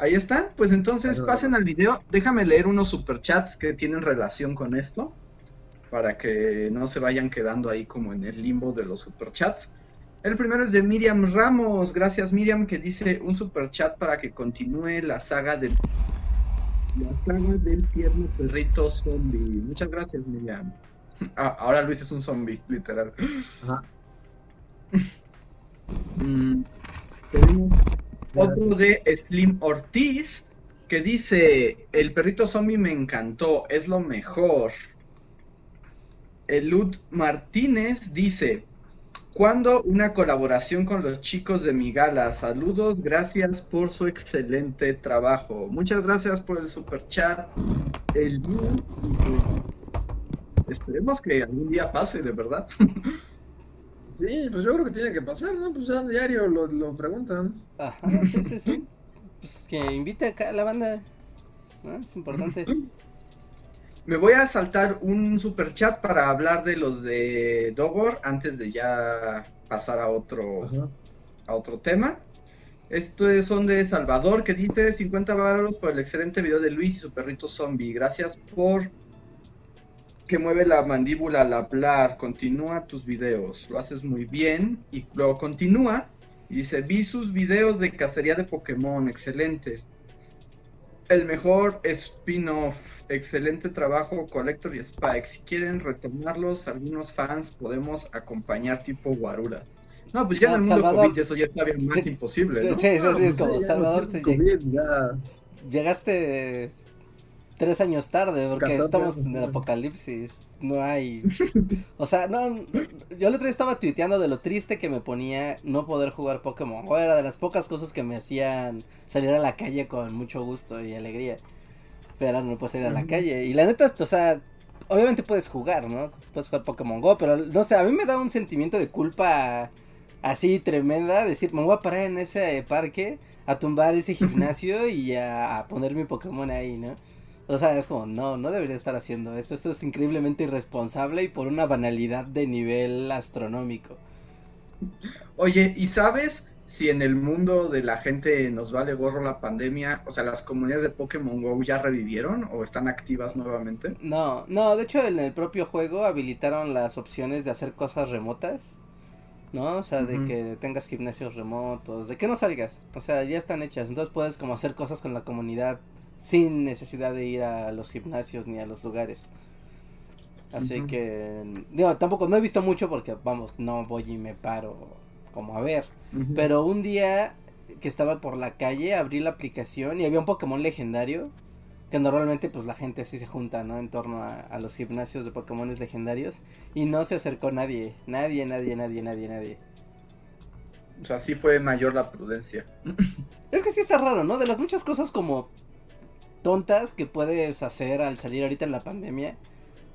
Ahí están, pues entonces pasen al video. Déjame leer unos superchats que tienen relación con esto, para que no se vayan quedando ahí como en el limbo de los superchats. El primero es de Miriam Ramos. Gracias Miriam que dice un superchat para que continúe la saga del la saga del tierno perrito zombie. Muchas gracias Miriam. Ah, ahora Luis es un zombie, literal. Ajá. <laughs> Mm, tenemos otro de Slim Ortiz que dice, el perrito zombie me encantó, es lo mejor. Elud Martínez dice, ¿cuándo una colaboración con los chicos de Migala? Saludos, gracias por su excelente trabajo. Muchas gracias por el super chat. El... Esperemos que algún día pase, de verdad. <laughs> Sí, pues yo creo que tiene que pasar, ¿no? Pues ya diario lo, lo preguntan. Ajá, sí, sí, sí. Pues que invite acá a la banda. ¿no? Es importante. Me voy a saltar un super chat para hablar de los de Dogor antes de ya pasar a otro a otro tema. Estos son de Salvador que dice 50 baros por el excelente video de Luis y su perrito zombie. Gracias por que mueve la mandíbula al hablar, continúa tus videos, lo haces muy bien y luego continúa y dice, vi sus videos de cacería de Pokémon, excelentes. El mejor spin-off, excelente trabajo, Collector y Spike. Si quieren retomarlos, algunos fans podemos acompañar tipo Guarura. No, pues ya en el mundo COVID eso ya está bien más imposible, ¿no? Sí, sí, sí, como Salvador, te llegaste tres años tarde, porque estamos en el apocalipsis. No hay. <laughs> O sea, no. Yo el otro día estaba tuiteando de lo triste que me ponía no poder jugar Pokémon. O era de las pocas cosas que me hacían salir a la calle con mucho gusto y alegría. Pero ahora no puedo salir a la calle. Y la neta, o sea, obviamente puedes jugar, ¿no? Puedes jugar Pokémon Go, pero no sé, a mí me da un sentimiento de culpa así tremenda. Decir, me voy a parar en ese parque a tumbar ese <laughs> gimnasio y a, poner mi Pokémon ahí, ¿no? O sea, es como, no, no debería estar haciendo esto. Esto es increíblemente irresponsable y por una banalidad de nivel astronómico. Oye, ¿y sabes si en el mundo de la gente nos vale gorro la pandemia? O sea, ¿las comunidades de Pokémon Go ya revivieron o están activas nuevamente? No, no, de hecho en el propio juego habilitaron las opciones de hacer cosas remotas. ¿no? O sea, de que tengas gimnasios remotos, de que no salgas, o sea, ya están hechas, entonces puedes como hacer cosas con la comunidad sin necesidad de ir a los gimnasios ni a los lugares. Así que, digo, tampoco, no he visto mucho porque, vamos, no voy y me paro como a ver, pero un día que estaba por la calle, abrí la aplicación y había un Pokémon legendario que normalmente pues la gente así se junta, ¿no? En torno a, los gimnasios de Pokémon legendarios y no se acercó nadie, nadie, nadie, nadie, nadie, nadie. O sea, sí fue mayor la prudencia. Es que sí está raro, ¿no? De las muchas cosas como tontas que puedes hacer al salir ahorita en la pandemia.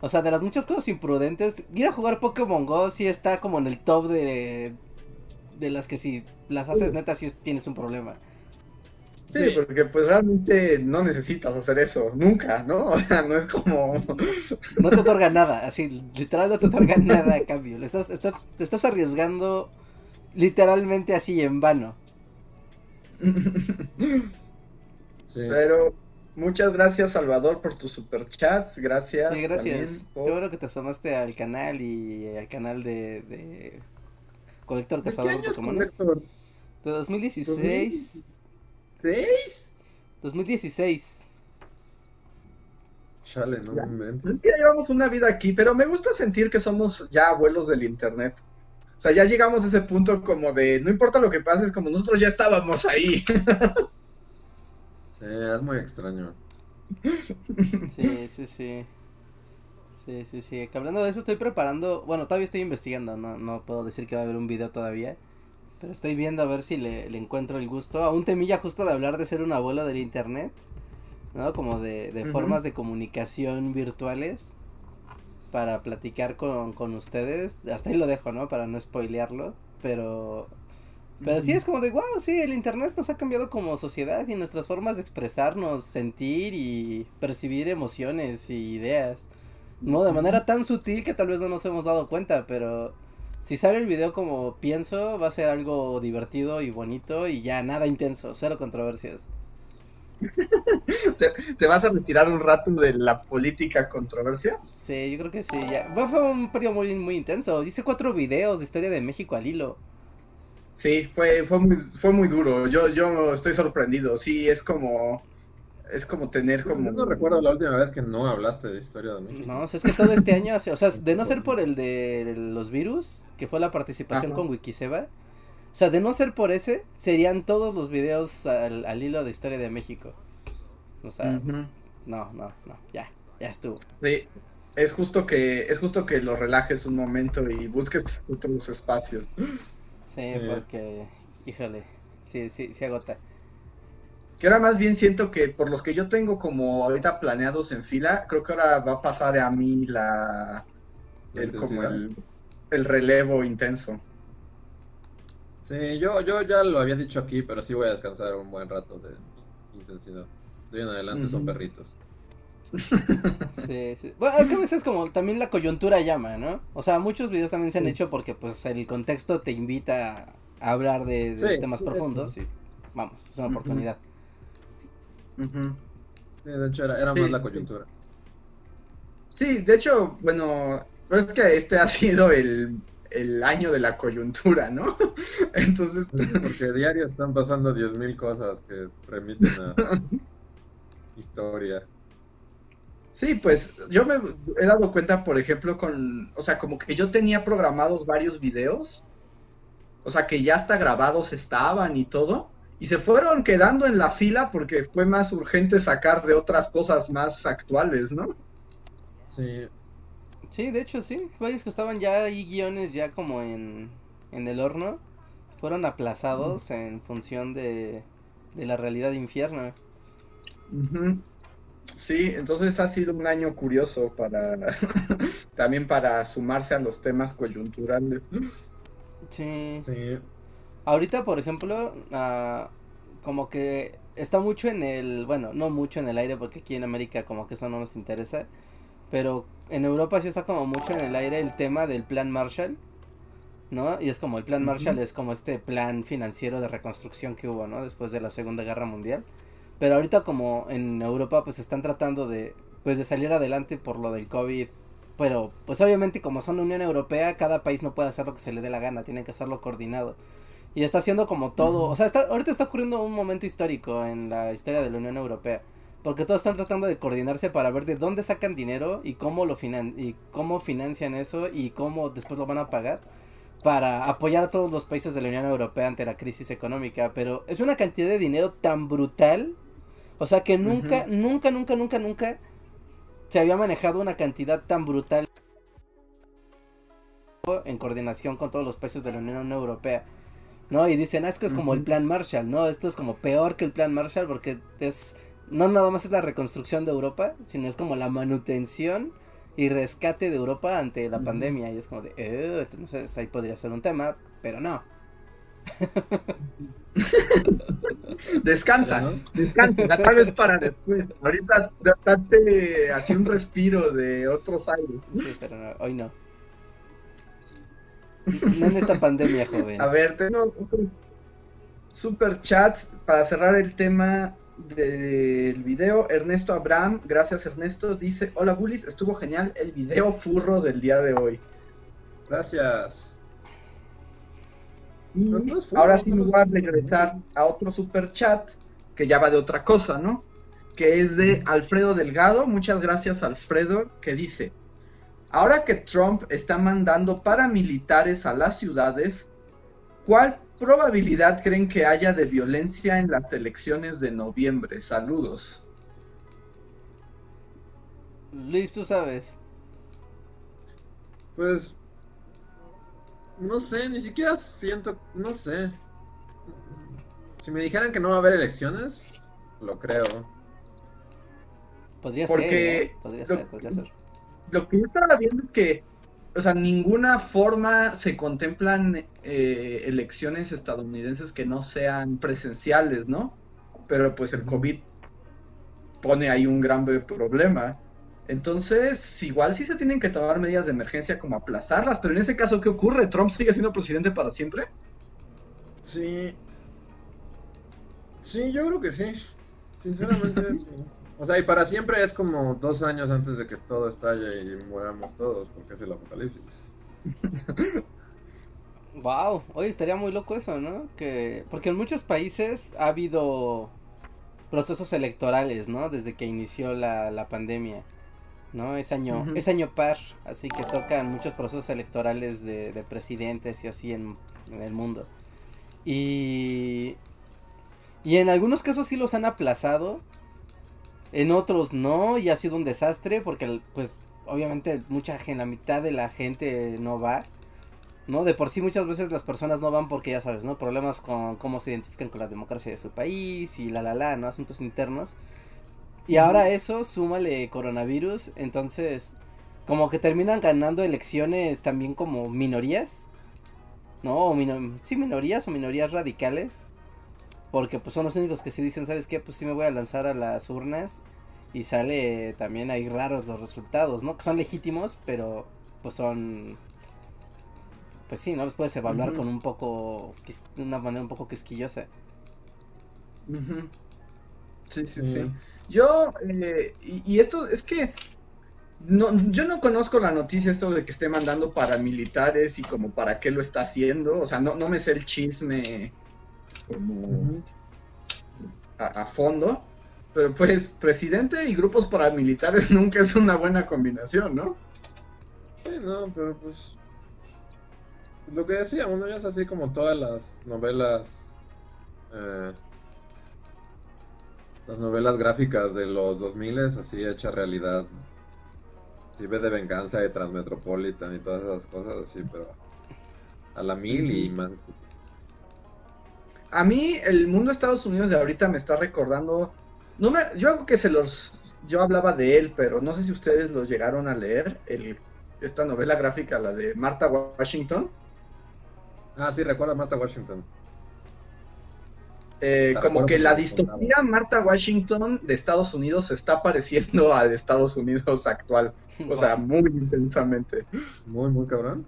O sea, de las muchas cosas imprudentes, ir a jugar Pokémon Go sí está como en el top de, de las que si las haces neta sí tienes un problema. Sí, porque pues realmente no necesitas hacer eso, nunca, ¿no? <laughs> O sea, no es como... <laughs> No te otorga nada, así, literal no te otorga <laughs> nada a cambio. Le estás, estás, te estás arriesgando literalmente así en vano. Sí. Pero muchas gracias Salvador por tus superchats, gracias. Sí, gracias. Qué bueno que te sumaste al canal y al canal de, de Colector Cazador de Pokémon. De 2016. ¿2016? 2016. Chale, no me inventes. ya llevamos una vida aquí, pero me gusta sentir que somos ya abuelos del internet. O sea, ya llegamos a ese punto como de, no importa lo que pase, es como nosotros ya estábamos ahí. <laughs> sí, es muy extraño. Sí, sí, sí. Sí, sí, sí. hablando de eso, estoy preparando. Bueno, todavía estoy investigando. No, no puedo decir que va a haber un video todavía. Pero estoy viendo a ver si le, encuentro el gusto. A un temilla justo de hablar de ser un abuelo del internet. ¿No? Como de, de formas de comunicación virtuales. Para platicar con, con ustedes. Hasta ahí lo dejo, ¿no? Para no spoilearlo. Pero. Pero sí es como de, wow, sí, el Internet nos ha cambiado como sociedad y nuestras formas de expresarnos, sentir y percibir emociones y ideas. No, de manera tan sutil que tal vez no nos hemos dado cuenta, pero si sale el video como pienso, va a ser algo divertido y bonito y ya nada intenso, cero controversias. <laughs> ¿Te, vas a retirar un rato de la política controversia? Sí, yo creo que sí. Ya. fue un periodo muy, muy intenso. Hice cuatro videos de historia de México al hilo. Sí, fue, fue, muy, fue muy duro. Yo, yo estoy sorprendido. Sí, es como es como tener como... no recuerdo la última vez que no hablaste de historia de México. No, es que todo este año, o sea, de no ser <laughs> por el de los virus, que fue la participación con Wikiseba, o sea, de no ser por ese, serían todos los videos al, hilo de historia de México. O sea, no, no, no, ya, ya estuvo. Sí, es justo que, es justo que lo relajes un momento y busques otros espacios. Sí, porque, híjole, sí, sí, sí agota. Que ahora más bien siento que por los que yo tengo como ahorita planeados en fila, creo que ahora va a pasar a mí la, el, como el, relevo intenso. Sí, yo, yo ya lo había dicho aquí, pero sí voy a descansar un buen rato de intensidad. De en adelante son perritos. Sí, sí. Bueno, es que a veces como también la coyuntura llama, ¿no? O sea, muchos videos también se han hecho porque pues el contexto te invita a hablar de, temas profundos y vamos, es una oportunidad de hecho, era, más la coyuntura. Sí, de hecho, bueno, es que este <laughs> ha sido el, año de la coyuntura, ¿no? <laughs> Entonces... porque diario están pasando 10.000 cosas que remiten a <laughs> historia. Sí, pues yo me he dado cuenta, por ejemplo, con, o sea, como que yo tenía programados varios videos, o sea, que ya hasta grabados estaban y todo, y se fueron quedando en la fila porque fue más urgente sacar de otras cosas más actuales, ¿no? Sí. Sí, de hecho sí, varios que estaban ya ahí guiones ya como en, en el horno fueron aplazados en función de, de la realidad de infierno. Sí, entonces ha sido un año curioso para <laughs> también para sumarse a los temas coyunturales. Sí. Sí. Ahorita, por ejemplo, ah, como que está mucho en el, bueno, no mucho en el aire porque aquí en América como que eso no nos interesa, pero en Europa sí está como mucho en el aire el tema del plan Marshall, ¿no? Y es como el plan Marshall es como este plan financiero de reconstrucción que hubo, ¿no? Después de la Segunda Guerra Mundial. Pero ahorita como en Europa pues están tratando de pues de salir adelante por lo del COVID, pero pues obviamente como son Unión Europea, cada país no puede hacer lo que se le dé la gana, tienen que hacerlo coordinado. Y está haciendo como todo, o sea, está, ahorita está ocurriendo un momento histórico en la historia de la Unión Europea. Porque todos están tratando de coordinarse para ver de dónde sacan dinero y cómo lo finan y cómo financian eso y cómo después lo van a pagar para apoyar a todos los países de la Unión Europea ante la crisis económica, pero es una cantidad de dinero tan brutal, o sea que nunca, nunca, nunca, nunca, nunca se había manejado una cantidad tan brutal en coordinación con todos los países de la Unión Europea. ¿no? Y dicen, ah, es que es como el plan Marshall, ¿no? Esto es como peor que el plan Marshall porque es, no nada más es la reconstrucción de Europa, sino es como la manutención y rescate de Europa ante la pandemia. Y es como de, eh, entonces ahí podría ser un tema, pero no. Descansa, descansa, tal vez para después. Ahorita date así un respiro de otros años. Sí, pero no, hoy no. No en esta pandemia, <laughs> joven. A ver, tengo super chat para cerrar el tema del video. Ernesto Abraham, gracias Ernesto, dice, hola Bullies, estuvo genial el video furro del día de hoy. Gracias. Ahora sí me voy a regresar a otro super chat que ya va de otra cosa, ¿no? Que es de Alfredo Delgado. Muchas gracias Alfredo, que dice, Ahora que Trump está mandando paramilitares a las ciudades, ¿cuál probabilidad creen que haya de violencia en las elecciones de noviembre? Saludos. Luis, tú sabes. Pues no sé, ni siquiera siento, no sé. Si me dijeran que no va a haber elecciones, lo creo. Podría ser, ¿eh? podría ser, podría ser lo que yo estaba viendo es que, o sea, ninguna forma se contemplan eh, elecciones estadounidenses que no sean presenciales, ¿no? Pero pues el COVID pone ahí un gran problema. Entonces, igual sí se tienen que tomar medidas de emergencia como aplazarlas, pero en ese caso, ¿qué ocurre? ¿Trump sigue siendo presidente para siempre? Sí. Sí, yo creo que sí. Sinceramente, <laughs> sí. O sea, y para siempre es como dos años antes de que todo estalle y muramos todos, porque es el apocalipsis. <laughs> wow, hoy estaría muy loco eso, ¿no? Que porque en muchos países ha habido procesos electorales, ¿no? Desde que inició la, la pandemia, ¿no? Es año, es año par, así que tocan muchos procesos electorales de, de presidentes y así en, en el mundo. Y y en algunos casos sí los han aplazado en otros no, y ha sido un desastre porque pues obviamente mucha gente, la mitad de la gente no va. ¿no? De por sí muchas veces las personas no van porque ya sabes, ¿no? Problemas con cómo se identifican con la democracia de su país y la la la, ¿no? Asuntos internos. Y ahora eso, súmale coronavirus, entonces como que terminan ganando elecciones también como minorías, ¿no? O sí, minorías o minorías radicales. Porque pues son los únicos que sí dicen, ¿sabes qué? Pues sí me voy a lanzar a las urnas. Y sale también ahí raros los resultados, ¿no? Que son legítimos, pero pues son... Pues sí, no los puedes evaluar con un poco... De una manera un poco quisquillosa. Sí, sí, sí. Yo, eh, y, esto es que no, yo no conozco la noticia esto de que esté mandando paramilitares y como para qué lo está haciendo. O sea, no, no me sé el chisme como a, fondo. Pero pues presidente y grupos paramilitares <laughs> nunca es una buena combinación, ¿no? Sí, no, pero pues lo que decía, uno ya es así como todas las novelas eh, las novelas gráficas de los 2000 así hecha realidad. Sí, ve de venganza de Transmetropolitan y todas esas cosas así, pero a la mil y más. A mí el mundo de Estados Unidos de ahorita me está recordando, no me, yo hago que se los, yo hablaba de él, pero no sé si ustedes lo llegaron a leer, el, esta novela gráfica, la de Martha Washington. Ah, sí, recuerda Martha Washington. Eh, como que la distopía Martha Washington de Estados Unidos se está pareciendo <laughs> al Estados Unidos actual. O sea, muy intensamente. Muy, muy cabrón.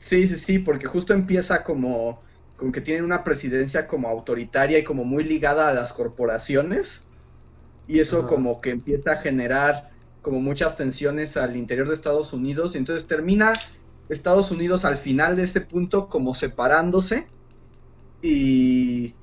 Sí, sí, sí, porque justo empieza como con que tienen una presidencia como autoritaria y como muy ligada a las corporaciones. Y eso como que empieza a generar como muchas tensiones al interior de Estados Unidos. Y entonces termina Estados Unidos al final de ese punto como separándose. Y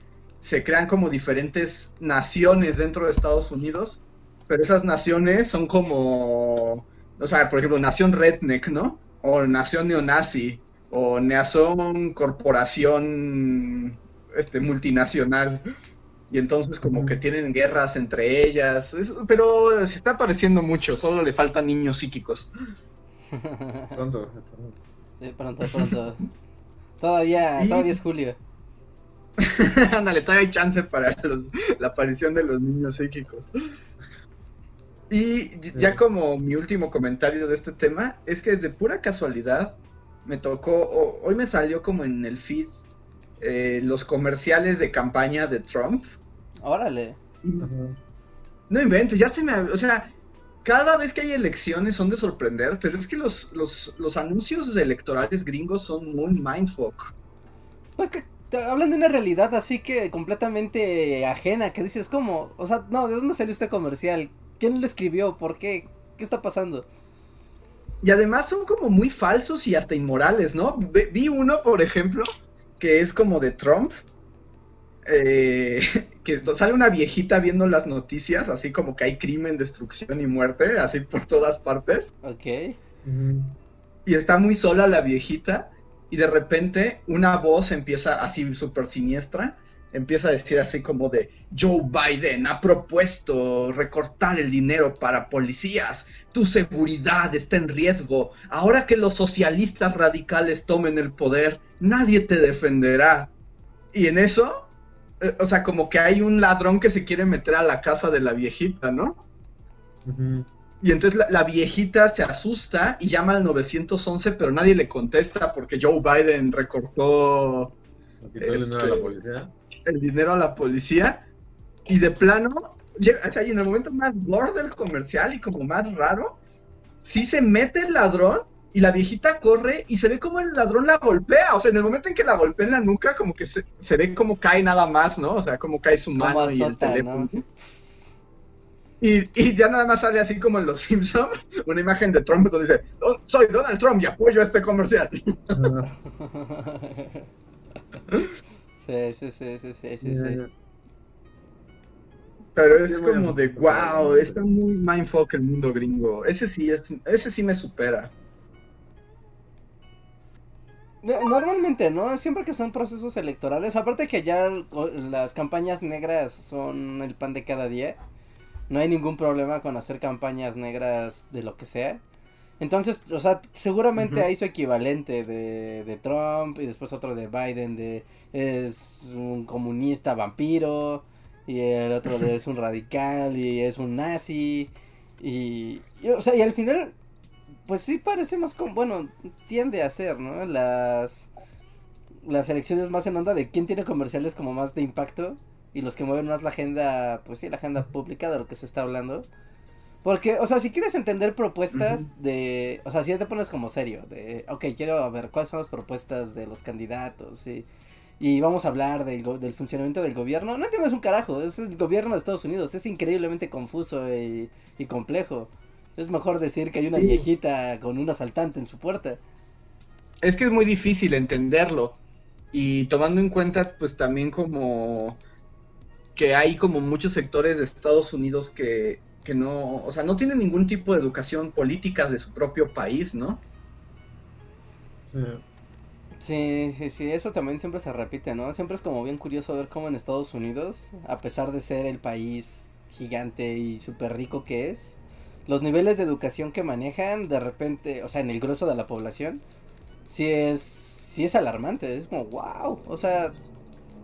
se crean como diferentes naciones dentro de Estados Unidos, pero esas naciones son como, o sea, por ejemplo, nación redneck, ¿no? O nación neonazi, o nación corporación este, multinacional. Y entonces como que tienen guerras entre ellas, pero se está pareciendo mucho, solo le faltan niños psíquicos. <laughs> Pronto. Sí, pronto, pronto. Todavía, todavía es julio. <laughs> Ándale, todavía hay chance para la aparición de los niños psíquicos. Y ya como mi último comentario de este tema, es que de pura casualidad me tocó, hoy me salió como en el feed eh, los comerciales de campaña de Trump. Órale. No inventes, ya se me... O sea, cada vez que hay elecciones son de sorprender, pero es que los, los, los anuncios electorales gringos son muy mindfuck. Pues que hablan de una realidad así que completamente ajena, que dices, ¿cómo? O sea, no, ¿de dónde salió este comercial? ¿Quién lo escribió? ¿Por qué? ¿Qué está pasando? Y además son como muy falsos y hasta inmorales, ¿no? Vi uno, por ejemplo, que es como de Trump, eh, <laughs> que sale una viejita viendo las noticias, así como que hay crimen, destrucción y muerte, así por todas partes. Ok. Y está muy sola la viejita y de repente una voz empieza así súper siniestra, empieza a decir así como de Joe Biden ha propuesto recortar el dinero para policías, tu seguridad está en riesgo, ahora que los socialistas radicales tomen el poder, nadie te defenderá. Y en eso, eh, o sea, como que hay un ladrón que se quiere meter a la casa de la viejita, ¿no? Y entonces la, viejita se asusta y llama al 911, pero nadie le contesta porque Joe Biden recortó el dinero a la este, policía. El dinero a la policía. Y de plano, o sea, y en el momento más gordo del comercial y como más raro, sí se mete el ladrón y la viejita corre y se ve como el ladrón la golpea. O sea, en el momento en que la golpea en la nuca, como que se, ve como cae nada más, ¿no? O sea, como cae su mano y el teléfono. Y, ya nada más sale así como en Los Simpsons, <laughs> una imagen de Trump donde dice, oh, soy Donald Trump y apoyo este comercial. <laughs> sí, sí, sí, sí, sí, sí. Pero es como de, wow, está muy mindfuck el mundo gringo. Ese sí, es, ese sí me supera. Normalmente, ¿no? Siempre que son procesos electorales, aparte que ya las campañas negras son el pan de cada día no hay ningún problema con hacer campañas negras de lo que sea. Entonces, o sea, seguramente hay su equivalente de, de, Trump y después otro de Biden de es un comunista vampiro y el otro de es un radical y es un nazi y, o sea, y al final pues sí parece más como, bueno, tiende a ser, ¿no? Las las elecciones más en onda de quién tiene comerciales como más de impacto y los que mueven más la agenda, pues sí, la agenda pública de lo que se está hablando. Porque, o sea, si quieres entender propuestas de, o sea, si ya te pones como serio, de, ok, quiero ver cuáles son las propuestas de los candidatos y, y vamos a hablar del, del funcionamiento del gobierno, no entiendes un carajo, es el gobierno de Estados Unidos, es increíblemente confuso y, y complejo. Es mejor decir que hay una viejita con un asaltante en su puerta. Es que es muy difícil entenderlo. Y tomando en cuenta, pues también como que hay como muchos sectores de Estados Unidos que, que no, o sea, no tienen ningún tipo de educación política de su propio país, ¿no? Sí. Sí, sí, sí, eso también siempre se repite, ¿no? Siempre es como bien curioso ver cómo en Estados Unidos, a pesar de ser el país gigante y súper rico que es, los niveles de educación que manejan, de repente, o sea, en el grueso de la población, sí es, sí es alarmante, es como, wow, o sea,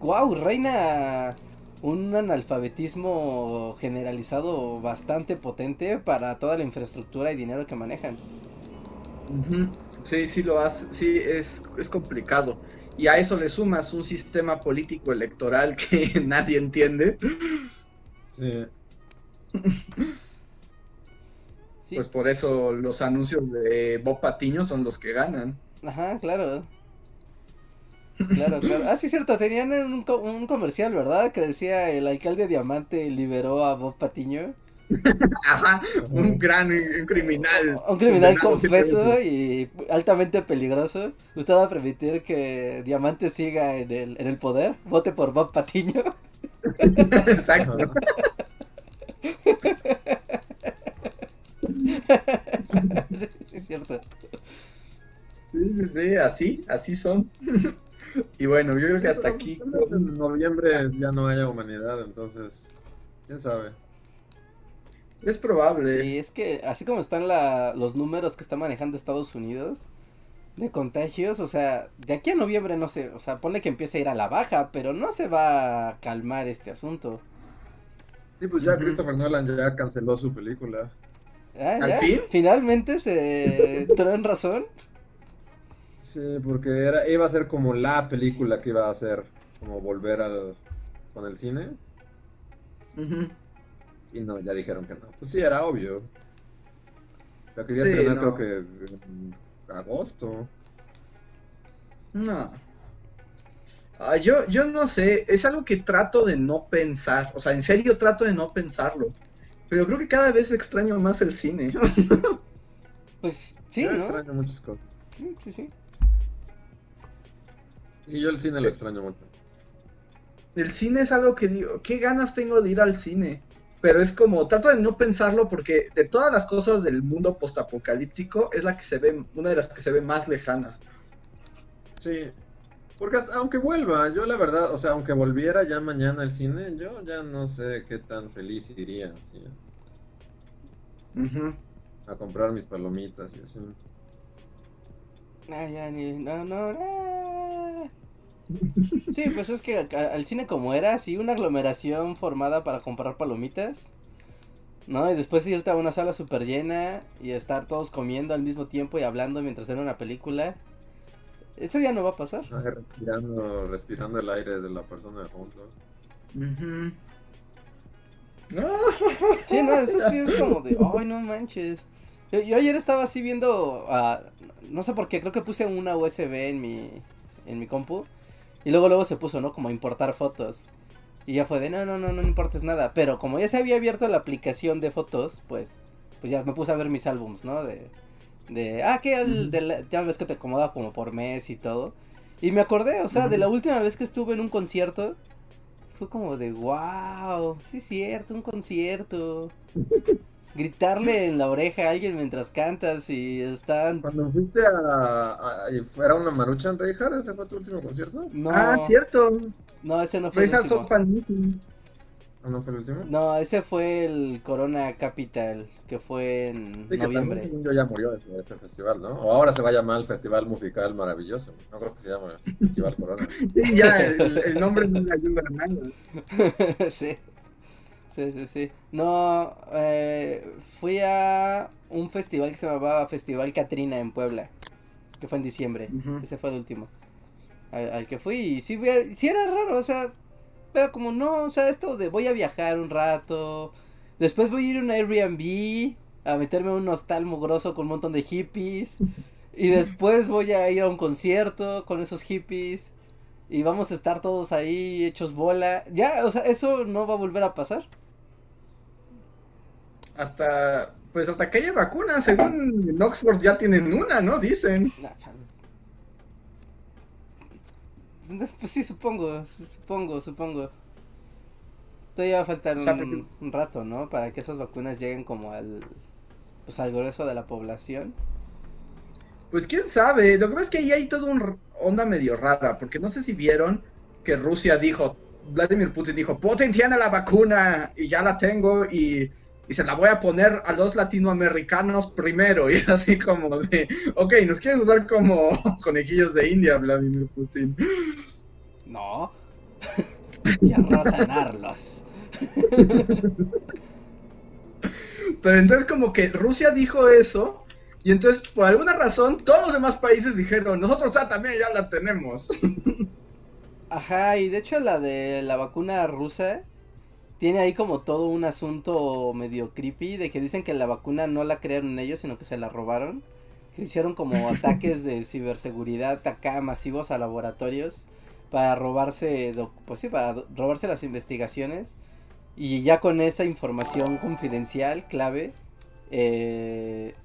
wow, reina un analfabetismo generalizado bastante potente para toda la infraestructura y dinero que manejan. Sí, sí lo hace, sí, es, es complicado. Y a eso le sumas un sistema político electoral que <laughs> nadie entiende. Sí. Pues por eso los anuncios de Bob Patiño son los que ganan. Ajá, claro. Claro, <laughs> claro. Ah, sí, cierto, tenían un, un comercial, ¿verdad? Que decía el alcalde Diamante liberó a Bob Patiño. Ajá, un gran criminal. Un criminal confeso y altamente peligroso. ¿Usted va a permitir que Diamante siga en el, en el poder? Vote por Bob Patiño. Exacto. <laughs> sí, sí, es cierto. Sí, sí, así, así son. <laughs> y bueno, yo creo que hasta aquí. En noviembre ya no haya humanidad, entonces, quién sabe. Es probable. Sí, es que así como están los números que está manejando Estados Unidos de contagios, o sea, de aquí a noviembre no sé, o sea, pone que empiece a ir a la baja, pero no se va a calmar este asunto. Sí, pues ya Christopher Nolan ya canceló su película. Ah, ¿Al fin? Finalmente se entró en razón. Sí, porque era, iba a ser como la película que iba a hacer, como volver al, con el cine. Y no, ya dijeron que no. Pues sí, era obvio. La quería estrenar creo que en agosto. No. Ah, yo, yo no sé, es algo que trato de no pensar, o sea, en serio trato de no pensarlo, pero creo que cada vez extraño más el cine. <laughs> pues sí, yo extraño muchas cosas. Sí, sí, sí. Y yo el cine lo extraño mucho. El cine es algo que digo, qué ganas tengo de ir al cine. Pero es como, trato de no pensarlo porque de todas las cosas del mundo postapocalíptico es la que se ve, una de las que se ve más lejanas. Sí, porque aunque vuelva, yo la verdad, o sea, aunque volviera ya mañana al cine, yo ya no sé qué tan feliz iría así. A comprar mis palomitas y así. Ay, ya ni, no, no, no. Sí, pues es que al cine como era, así una aglomeración formada para comprar palomitas. ¿No? Y después irte a una sala súper llena y estar todos comiendo al mismo tiempo y hablando mientras era una película. Eso ya no va a pasar. respirando, respirando el aire de la persona de junto. Sí, no, eso sí es como de, <laughs> ay, no manches. Yo, ayer estaba así viendo, uh, no sé por qué, creo que puse una USB en mi, en mi compu. Y luego luego se puso, ¿no? Como a importar fotos. Y ya fue de, no, no, no, no importes nada. Pero como ya se había abierto la aplicación de fotos, pues, pues ya me puse a ver mis álbums, ¿no? De, de, ah, que el, ya ves que te acomoda como por mes y todo. Y me acordé, o sea, de la última vez que estuve en un concierto, fue como de, wow, sí es cierto, un concierto. <laughs> Gritarle en la oreja a alguien mientras cantas y están... Cuando fuiste a... a, ¿Fuera una marucha en Reinhardt? ¿Ese fue tu último concierto? No. Ah, cierto. No, ese no fue el último. ¿No fue el último? No, ese fue el Corona Capital, que fue en sí, noviembre. Que ya murió este festival, ¿no? O ahora se va a llamar el Festival Musical Maravilloso. No creo que se llame Festival Corona. <laughs> sí, ya, el, nombre no le ayuda a nada. <laughs> sí. Sí, sí, sí. No, eh, fui a un festival que se llamaba Festival Catrina en Puebla, que fue en diciembre. Ese fue el último. Al, que fui y sí, sí era raro, o sea, pero como no, o sea, esto de voy a viajar un rato, después voy a ir a un Airbnb, a meterme en un hostal mugroso con un montón de hippies, y después voy a ir a un concierto con esos hippies, y vamos a estar todos ahí hechos bola. Ya, o sea, eso no va a volver a pasar. Hasta, pues hasta que haya vacunas, según en Oxford ya tienen una, ¿no? Dicen. Pues sí, supongo, supongo, supongo. Todavía va a faltar un, rato, ¿no? Para que esas vacunas lleguen como al, pues al grueso de la población. Pues quién sabe, lo que pasa es que ahí hay todo un... onda medio rara, porque no sé si vieron que Rusia dijo, Vladimir Putin dijo, Putin tiene la vacuna y ya la tengo y, y, se la voy a poner a los latinoamericanos primero. Y <laughs> así como de, ok, nos quieres usar como <laughs> conejillos de India, Vladimir Putin. No. <laughs> Quiero sanarlos. Pero entonces como que Rusia dijo eso y entonces por alguna razón todos los demás países dijeron, nosotros ya también ya la tenemos. Ajá, y de hecho la de la vacuna rusa tiene ahí como todo un asunto medio creepy de que dicen que la vacuna no la crearon ellos, sino que se la robaron. Que hicieron como <laughs> ataques de ciberseguridad acá masivos a laboratorios para robarse, pues sí, para robarse las investigaciones. Y ya con esa información confidencial, clave, eh,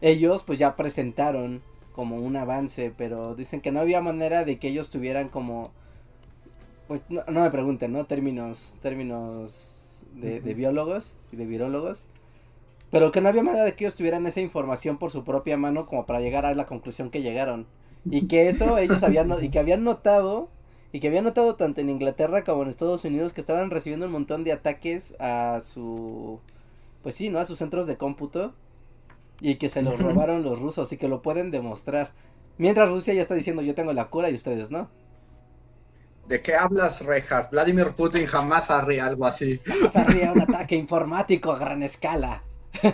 ellos pues ya presentaron como un avance, pero dicen que no había manera de que ellos tuvieran como pues no, me pregunten, ¿no? Términos, términos de, biólogos y de virólogos. Pero que no había manera de que ellos tuvieran esa información por su propia mano como para llegar a la conclusión que llegaron. Y que eso ellos habían, y que habían notado, y que habían notado tanto en Inglaterra como en Estados Unidos que estaban recibiendo un montón de ataques a su, pues sí, ¿no? A sus centros de cómputo. Y que se los robaron los rusos y que lo pueden demostrar. Mientras Rusia ya está diciendo yo tengo la cura y ustedes no. ¿De qué hablas, Reinhardt? Vladimir Putin jamás haría algo así. Jamás haría un ataque informático a gran escala. <laughs>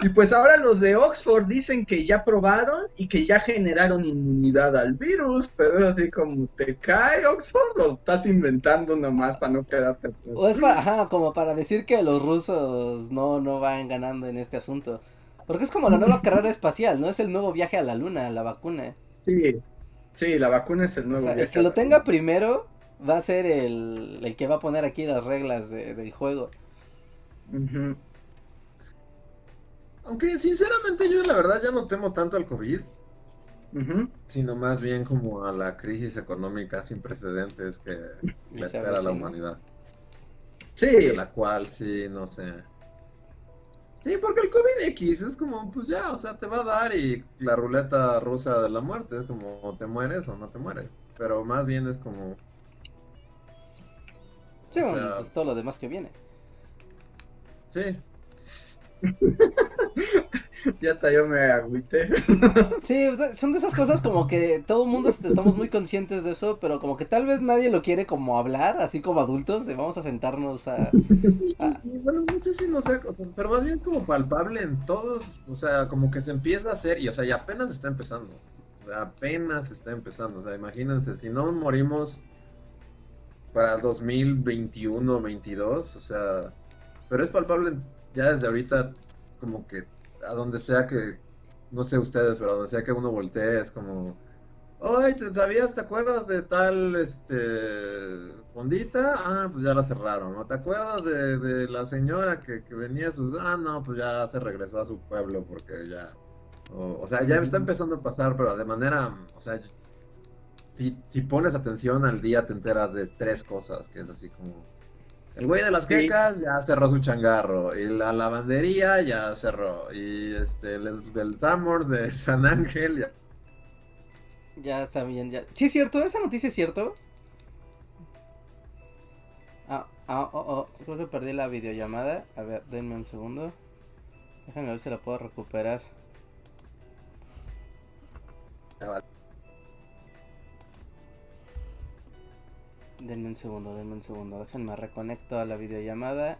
y pues ahora los de Oxford dicen que ya probaron y que ya generaron inmunidad al virus, pero es así como, ¿te cae Oxford o estás inventando nomás para no quedarte? O es para, ajá, como para decir que los rusos no, no van ganando en este asunto. Porque es como la nueva <laughs> carrera espacial, ¿no? Es el nuevo viaje a la luna, la vacuna. Sí, sí, la vacuna es el nuevo o sea, El que lo tenga primero va a ser el, el, que va a poner aquí las reglas de, del juego. Aunque sinceramente yo la verdad ya no temo tanto al COVID. Sino más bien como a la crisis económica sin precedentes que le espera a la humanidad. Sí. De la cual sí, no sé. Sí, porque el COVID-X es como, pues ya, o sea, te va a dar y la ruleta rusa de la muerte es como, te mueres o no te mueres. Pero más bien es como... Sí, bueno, pues todo lo demás que viene. Sí. <laughs> <laughs> ya hasta yo me agüité. <laughs> sí, son de esas cosas como que todo el mundo estamos muy conscientes de eso, pero como que tal vez nadie lo quiere como hablar, así como adultos, de vamos a sentarnos a... <laughs> bueno, no sé si no sé, pero más bien es como palpable en todos, o sea, como que se empieza a hacer y, o sea, y apenas está empezando. apenas está empezando, o sea, imagínense, si no morimos para el 2021 22, o sea, pero es palpable ya desde ahorita como que a donde sea que, no sé ustedes, pero a donde sea que uno voltee es como, ay, ¿te sabías, te acuerdas de tal, este, fondita? Ah, pues ya la cerraron, ¿no? ¿Te acuerdas de, de la señora que, que venía sus, ah, no, pues ya se regresó a su pueblo porque ya, o, sea, ya está empezando a pasar, pero de manera, o sea, si, si pones atención al día te enteras de tres cosas, que es así como el güey de las quecas ya cerró su changarro. Y la lavandería ya cerró. Y este, el del Summers de <laughs> San Ángel ya. Ya está bien, ya. Sí, es cierto, esa noticia es cierto. Ah, ah, oh, oh, creo que perdí la videollamada. A ver, denme un segundo. Déjenme ver si la puedo recuperar. Ya vale. Denme un segundo, denme un segundo. Déjenme reconecto a la videollamada.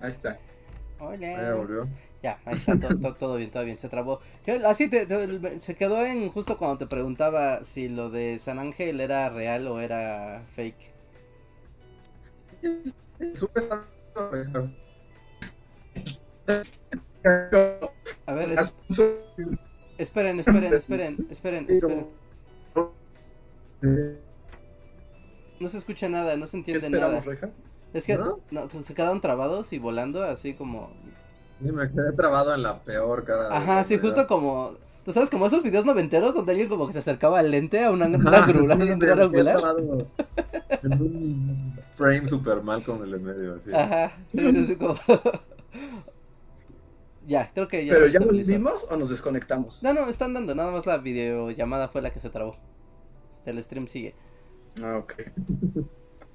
Ahí está. Hola. Ya, ahí está, todo, bien, todo bien, se trabó. Así se quedó en justo cuando te preguntaba si lo de San Ángel era real o era fake. A ver, es... Esperen, esperen, esperen, esperen, esperen. No se escucha nada, no se entiende nada. Es que ¿No? se quedaron trabados y volando así como. Sí, me quedé trabado en la peor cara. Ajá, sí, justo como. ¿Tú sabes como esos videos noventeros donde alguien como que se acercaba al lente a una, una, grula, un en un frame super mal con el en medio. Así. Ajá. Ya, creo que ya. ¿Pero ya lo vimos o nos desconectamos? No, no, están dando. Nada más la videollamada fue la que se trabó. El stream sigue. Ah, ok.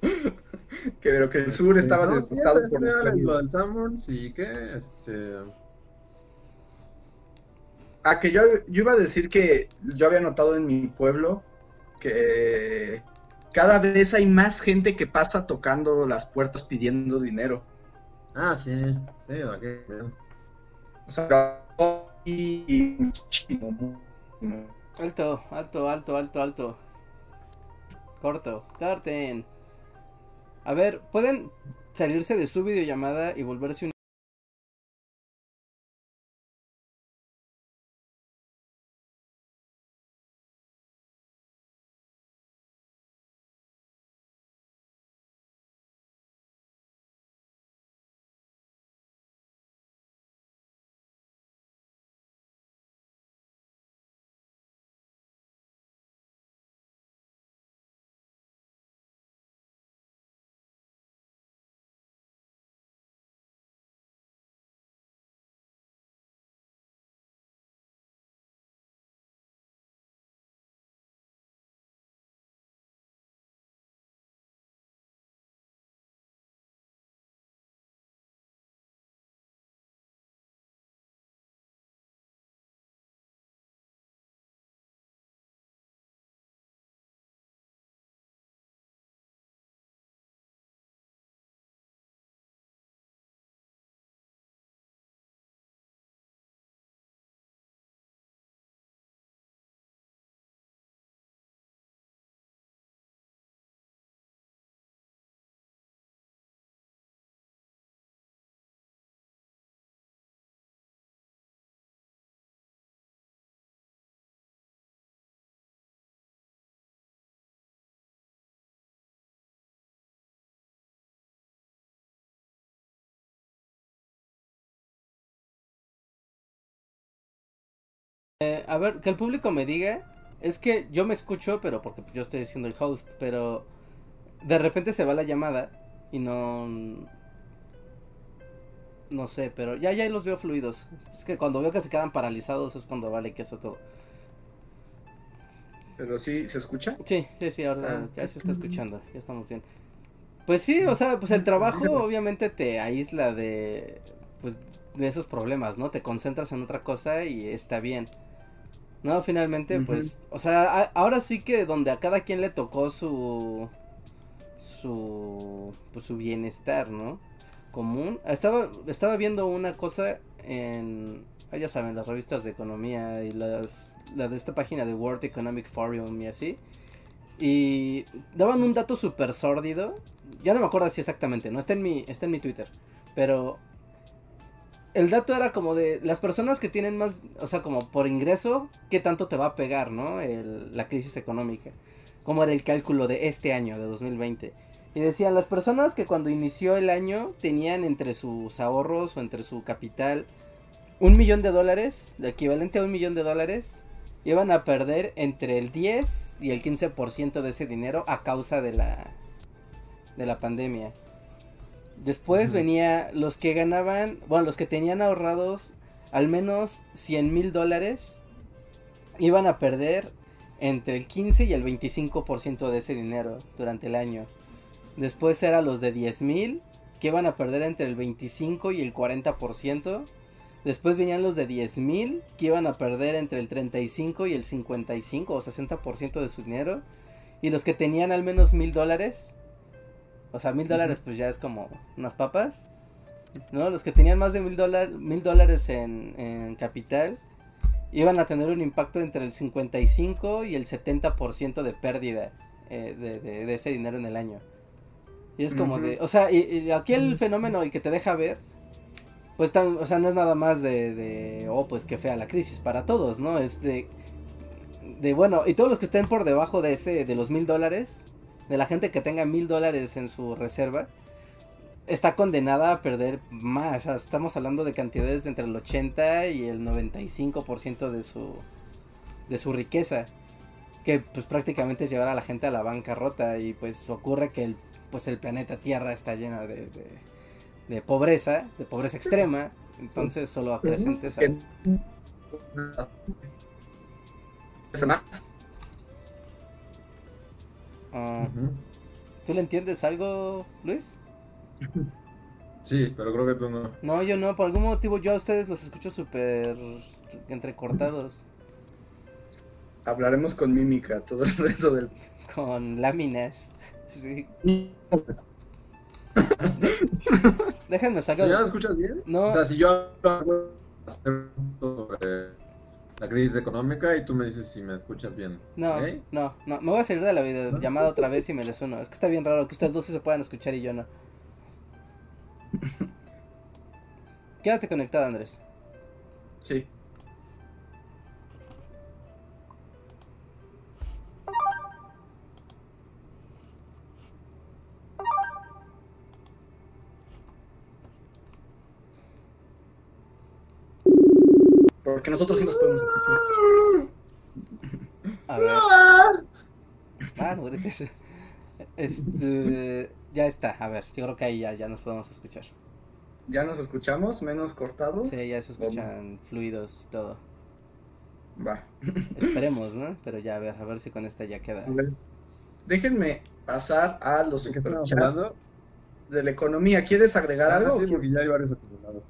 <laughs> que pero que el sur estaba no, por lo del Sanborns y que este Ah, que yo, yo iba a decir que yo había notado en mi pueblo que cada vez hay más gente que pasa tocando las puertas pidiendo dinero. Ah, sí, sí, ok. Alto, alto, alto, alto, alto. Corto, corten. A ver, ¿pueden salirse de su videollamada y volverse un... Eh, a ver, que el público me diga. Es que yo me escucho, pero porque yo estoy siendo el host, pero de repente se va la llamada y no... No sé, pero ya, ya los veo fluidos. Es que cuando veo que se quedan paralizados es cuando vale que eso todo. ¿Pero sí se escucha? Sí, sí, sí, ahora ah. ya se está escuchando, ya estamos bien. Pues sí, o sea, pues el trabajo obviamente te aísla de, pues, de esos problemas, ¿no? Te concentras en otra cosa y está bien. No, finalmente, pues, o sea, ahora sí que donde a cada quien le tocó su, su, pues, su bienestar, ¿no? Común. Estaba, estaba viendo una cosa en, ah, ya saben, las revistas de economía y las, la de esta página de World Economic Forum y así. Y daban un dato súper sórdido. Ya no me acuerdo si exactamente, no está en mi, está en mi Twitter. Pero el dato era como de las personas que tienen más, o sea, como por ingreso, ¿qué tanto te va a pegar, no? la crisis económica. Como era el cálculo de este año, de 2020. Y decían, las personas que cuando inició el año tenían entre sus ahorros o entre su capital un millón de dólares, lo equivalente a un millón de dólares, iban a perder entre el 10 y el 15% de ese dinero a causa de la, de la pandemia. Después venía los que ganaban, bueno, los que tenían ahorrados al menos 100 mil dólares, iban a perder entre el 15 y el 25% de ese dinero durante el año. Después eran los de 10 mil, que iban a perder entre el 25 y el 40%. Después venían los de 10 mil, que iban a perder entre el 35 y el 55 o 60% de su dinero. Y los que tenían al menos mil dólares, o sea, mil dólares pues ya es como unas papas. ¿No? Los que tenían más de mil, mil dólares en, capital iban a tener un impacto entre el 55 y el 70% de pérdida eh, de, ese dinero en el año. Y es como de, o sea, y, aquí el fenómeno, el que te deja ver, pues, o sea, no es nada más de, de, oh, pues qué fea la crisis para todos, ¿no? Es de, de, bueno, y todos los que estén por debajo de ese, de los mil dólares, de la gente que tenga mil dólares en su reserva, está condenada a perder más. estamos hablando de cantidades entre el 80 y el 95% de su, de su riqueza. Que pues prácticamente es llevar a la gente a la bancarrota. Y pues ocurre que el pues el planeta Tierra está lleno de, de, pobreza, de pobreza extrema, entonces solo acrecentes a... Ah, ¿Tú le entiendes algo, Luis? Sí, pero creo que tú no. No, yo no, por algún motivo yo a ustedes los escucho súper entrecortados. Hablaremos con mímica todo el resto del... <laughs> Con láminas. <laughs> Sí. <laughs> Déjenme sacar. ¿Ya lo escuchas bien? No. O sea, si yo hablo la crisis económica y tú me dices si me escuchas bien. No, no, no. Me voy a salir de la videollamada otra vez y me les uno. Es que está bien raro que ustedes dos se puedan escuchar y yo no. <laughs> Quédate conectado, Andrés. Sí. Porque nosotros sí nos podemos A ver. Ah, no grites. Este, ya está, a ver, yo creo que ahí ya, ya nos podemos escuchar. ¿Ya nos escuchamos? ¿Menos cortados? Sí, ya se escuchan fluidos y todo. Va. <laughs> Esperemos, ¿no? Pero ya, a ver, a ver si con esta ya queda. Déjenme pasar a los ¿De hablando? De la economía. ¿Quieres agregar ah, algo? Sí, porque ya hay varios acumulados.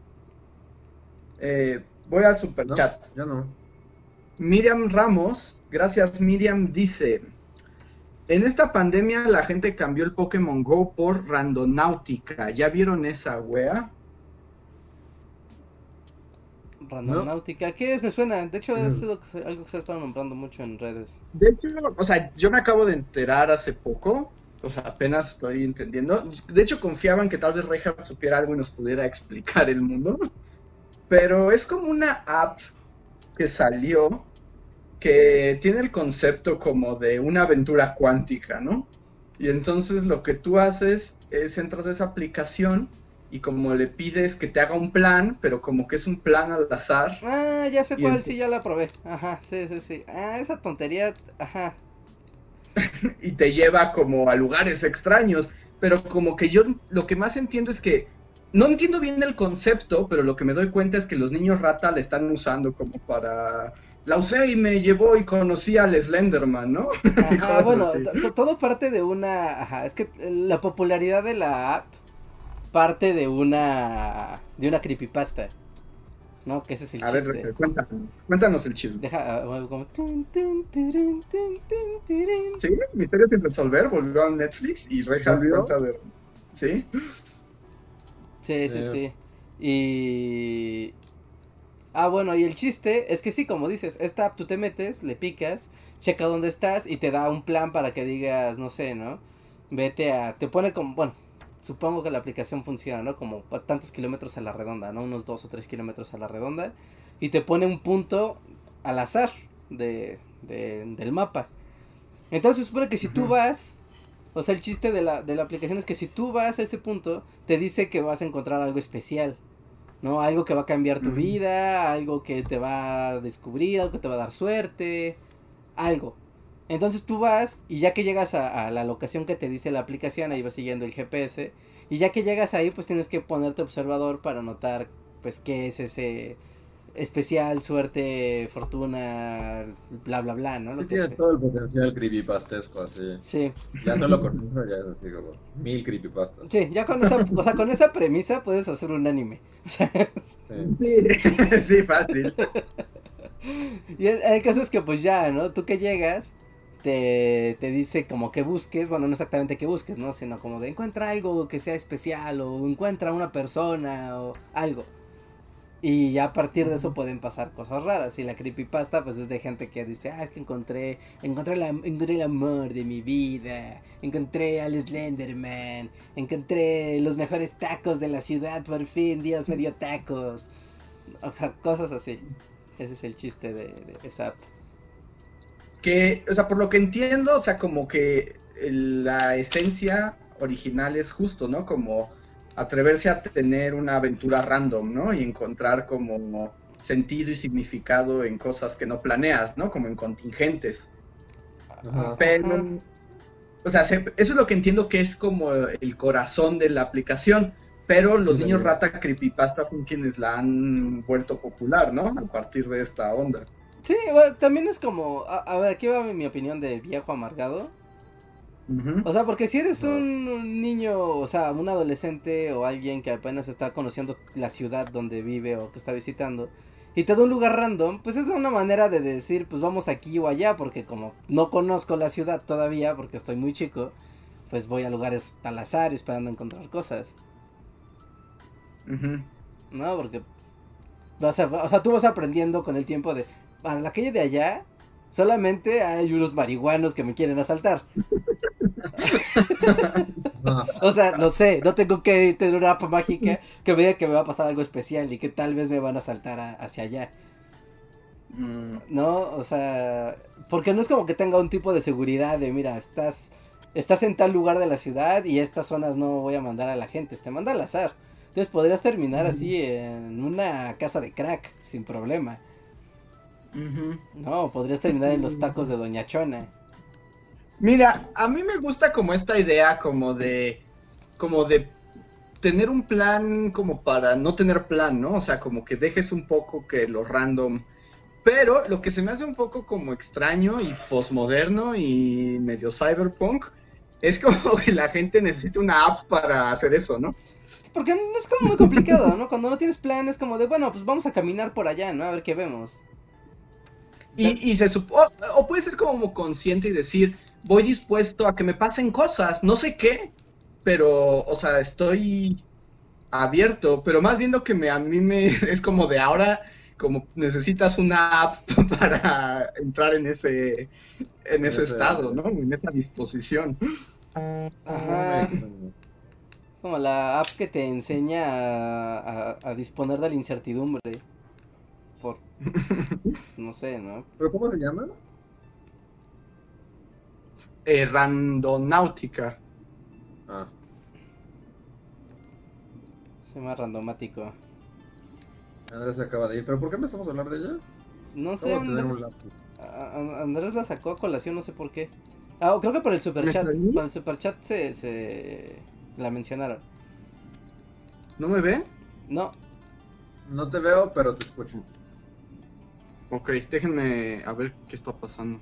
Eh, Voy al super chat. Ya no. Miriam Ramos, gracias Miriam, dice, en esta pandemia la gente cambió el Pokémon Go por Randonáutica. ¿Ya vieron esa wea? Randonáutica, ¿qué es? Me suena. De hecho, es algo que se ha estado nombrando mucho en redes. De hecho, o sea, yo me acabo de enterar hace poco. O sea, apenas estoy entendiendo. De hecho, confiaban que tal vez Reja supiera algo y nos pudiera <laughs> explicar el mundo. Pero es como una app que salió que tiene el concepto como de una aventura cuántica, ¿no? Y entonces lo que tú haces es entras a esa aplicación y como le pides que te haga un plan, pero como que es un plan al azar. Ah, ya sé cuál, sí, ya la probé. Ajá, sí, sí, sí. Ah, esa tontería, ajá. <laughs> y te lleva como a lugares extraños, pero como que yo lo que más entiendo es que no entiendo bien el concepto, pero lo que me doy cuenta es que los niños rata le están usando como para... La usé y me llevó y conocí al Slenderman, ¿no? <laughs> Ah, bueno, todo parte de una... Ajá, es que la popularidad de la app parte de una... de una creepypasta. ¿no? Que ese es el a chiste. ver, cuéntanos, cuéntanos el chisme. Deja, uh, como... Sí, Misterio sin resolver, volvió a Netflix y Reja cuenta de... ¿Sí? Sí, sí, sí. Y... Ah, bueno, y el chiste es que sí, como dices, esta app tú te metes, le picas, checa dónde estás y te da un plan para que digas, no sé, ¿no? Vete a... Te pone como... Bueno, supongo que la aplicación funciona, ¿no? Como a tantos kilómetros a la redonda, ¿no? Unos dos o tres kilómetros a la redonda. Y te pone un punto al azar de, del mapa. Entonces supone que si tú vas o sea, el chiste de la, de la aplicación es que si tú vas a ese punto, te dice que vas a encontrar algo especial. ¿No? Algo que va a cambiar tu vida, algo que te va a descubrir, algo que te va a dar suerte, algo. Entonces tú vas y ya que llegas a, a, la locación que te dice la aplicación, ahí vas siguiendo el GPS, y ya que llegas ahí, pues tienes que ponerte observador para notar, pues, qué es ese, especial, suerte, fortuna, bla, bla, bla, ¿no? Sí, tiene todo el potencial creepypastesco, así. Sí. Ya solo con eso ya es así como mil creepypastas. Sí, ya con esa, o sea, con esa premisa puedes hacer un anime. sí. <laughs> sí, fácil. Y el, caso es que pues ya, ¿no? Tú que llegas, te, te dice como que busques, bueno, no exactamente que busques, ¿no? Sino como de encuentra algo que sea especial o encuentra una persona o algo. Y ya a partir de eso pueden pasar cosas raras. Y la creepypasta, pues es de gente que dice, ah, es que encontré, encontré, la, encontré el amor de mi vida, encontré al Slenderman, encontré los mejores tacos de la ciudad, por fin, Dios me dio tacos. O sea, cosas así. Ese es el chiste de, de esa app. Que, o sea, por lo que entiendo, o sea, como que la esencia original es justo, ¿no? Como atreverse a tener una aventura random, ¿no? Y encontrar como sentido y significado en cosas que no planeas, ¿no? Como en contingentes. Pero o sea, eso es lo que entiendo que es como el corazón de la aplicación, pero los niños rata creepypasta son quienes la han vuelto popular, ¿no? A partir de esta onda. Sí, también es como, a, ver, aquí va mi opinión de viejo amargado. O sea, porque si eres un niño, o sea, un adolescente o alguien que apenas está conociendo la ciudad donde vive o que está visitando, y te da un lugar random, pues es una manera de decir, pues vamos aquí o allá, porque como no conozco la ciudad todavía, porque estoy muy chico, pues voy a lugares al azar esperando encontrar cosas. No, porque o sea, tú vas aprendiendo con el tiempo de, a la calle de allá solamente hay unos marihuanos que me quieren asaltar. <laughs> o sea, no sé, no tengo que tener una app mágica que me diga que me va a pasar algo especial y que tal vez me van a saltar hacia allá. Mm. No, o sea, porque no es como que tenga un tipo de seguridad de, mira, estás, estás en tal lugar de la ciudad y estas zonas no voy a mandar a la gente, te manda al azar. Entonces podrías terminar así en una casa de crack, sin problema. No, podrías terminar en los tacos de Doña Chona. Mira, a mí me gusta como esta idea como de como de tener un plan como para no tener plan, ¿no? O sea, como que dejes un poco que lo random. Pero lo que se me hace un poco como extraño y posmoderno y medio cyberpunk es como que la gente necesita una app para hacer eso, ¿no? Porque es como muy complicado, ¿no? Cuando no tienes plan es como de, bueno, pues vamos a caminar por allá, ¿no? A ver qué vemos. Y, se supone, o puede ser como consciente y decir, voy dispuesto a que me pasen cosas, no sé qué, pero, o sea, estoy abierto, pero más viendo que me, a mí me <laughs> es como de ahora, como necesitas una app <laughs> para entrar en ese, en ese estado, ¿no? En esa disposición. Ajá. Como la app que te enseña a, a disponer de la incertidumbre. Por, <laughs> no sé, ¿no? ¿Pero cómo se llama? Eh, randonáutica. Ah. Se llama randomático. Andrés se acaba de ir, ¿pero por qué empezamos a hablar de ella? No sé, Andrés, Andrés la sacó a colación, no sé por qué. Ah, creo que por el superchat. Por el superchat se, se la mencionaron. ¿No me ven? No. No te veo, pero te escucho. Ok, déjenme a ver qué está pasando.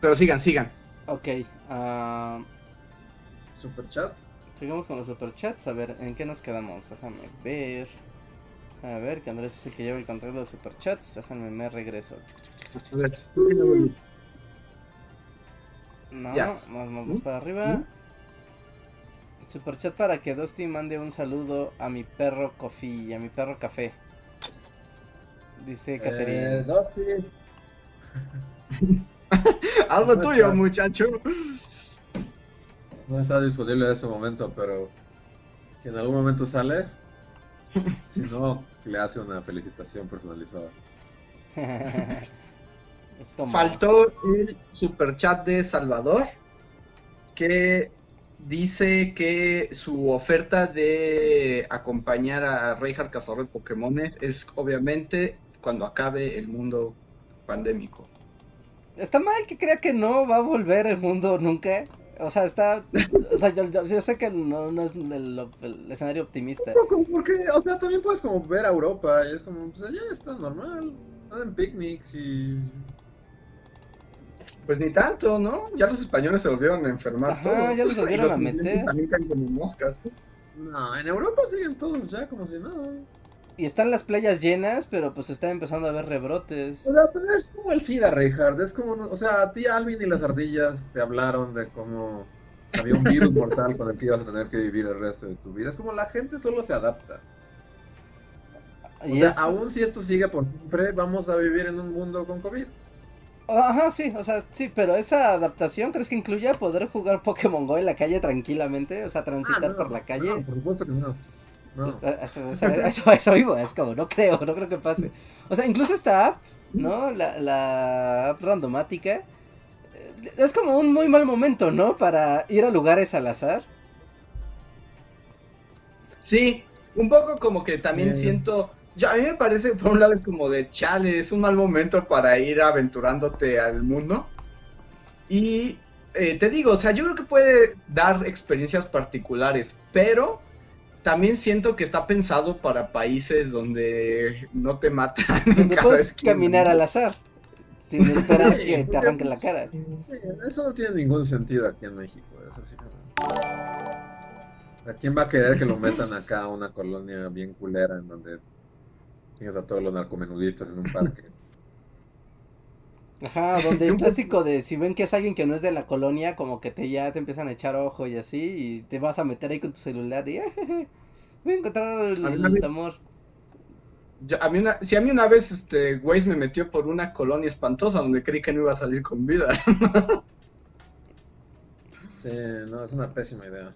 Pero sigan, sigan. Ok. Uh... Superchat. Sigamos con los superchats. A ver, ¿en qué nos quedamos? Déjame ver. A ver, que Andrés es el que lleva el control de los superchats. Déjame, me regreso. No, vamos, para arriba. Superchat para que Dusty mande un saludo a mi perro Coffee y a mi perro Café. Dice Caterina. Eh, Dusty. <laughs> Algo tuyo, muchacho. No está disponible en ese momento, pero si en algún momento sale, si no, le hace una felicitación personalizada. <laughs> Faltó el super chat de Salvador, que dice que su oferta de acompañar a Reinhardt Cazador de Pokémon es obviamente cuando acabe el mundo pandémico. Está mal que crea que no va a volver el mundo nunca. O sea, está. O sea, yo, sé que no, es el, escenario optimista. porque, o sea, también puedes como ver a Europa y es como, pues allá está normal. en picnics y. Pues ni tanto, ¿no? Ya los españoles se volvieron a enfermar todos. ya los volvieron a meter. También caen como moscas. No, en Europa siguen todos ya como si nada. Y están las playas llenas, pero pues está empezando a haber rebrotes. O sea, pero es como el SIDA, Reinhardt. Es como, o sea, a ti Alvin y las ardillas te hablaron de cómo había un virus mortal con el que ibas a tener que vivir el resto de tu vida. Es como la gente solo se adapta. O sea, aún si esto sigue por siempre, vamos a vivir en un mundo con COVID. Ajá, sí, o sea, sí, pero esa adaptación crees que incluye poder jugar Pokémon Go en la calle tranquilamente, o sea, transitar ah, por la calle. No, por supuesto que no. Eso, eso, vivo, es como, no creo, no creo que pase. O sea, incluso esta app, ¿no? La, la app randomática, eh, es como un muy mal momento, ¿no? Para ir a lugares al azar. Sí, un poco como que también siento, ya a mí me parece, por un lado es como de chale, es un mal momento para ir aventurándote al mundo. Y eh, te digo, o sea, yo creo que puede dar experiencias particulares, pero también siento que está pensado para países donde no te matan. Donde puedes caminar al azar. Sin <laughs> esperar que te arranquen la cara. eso no tiene ningún sentido aquí en México. ¿A quién va a querer que lo metan acá a una colonia bien culera en donde tienes a todos los narcomenudistas en un parque? <laughs> Ajá, <laughs> donde el clásico de si ven que es alguien que no es de la colonia, como que te ya te empiezan a echar ojo y así, y te vas a meter ahí con tu celular y <laughs> voy a encontrar el, amor. a mí una, si a mí una vez este Waze me metió por una colonia espantosa donde creí que no iba a salir con vida. <laughs> sí, no, es una pésima idea.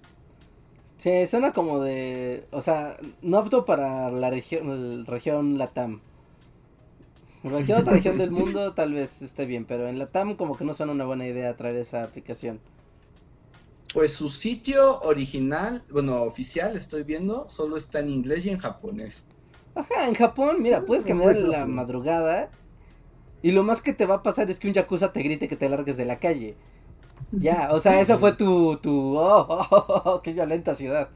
Sí, suena como de, o sea, no apto para la región, región Latam. En cualquier otra región del mundo tal vez esté bien, pero en la TAM como que no suena una buena idea traer esa aplicación. Pues su sitio original, bueno, oficial, estoy viendo, solo está en inglés y en japonés. Ajá, en Japón, mira, puedes caminar la madrugada y lo más que te va a pasar es que un yakuza te grite que te largues de la calle. Ya, o sea, eso fue tu, tu, oh, <laughs> oh, oh, oh qué violenta ciudad.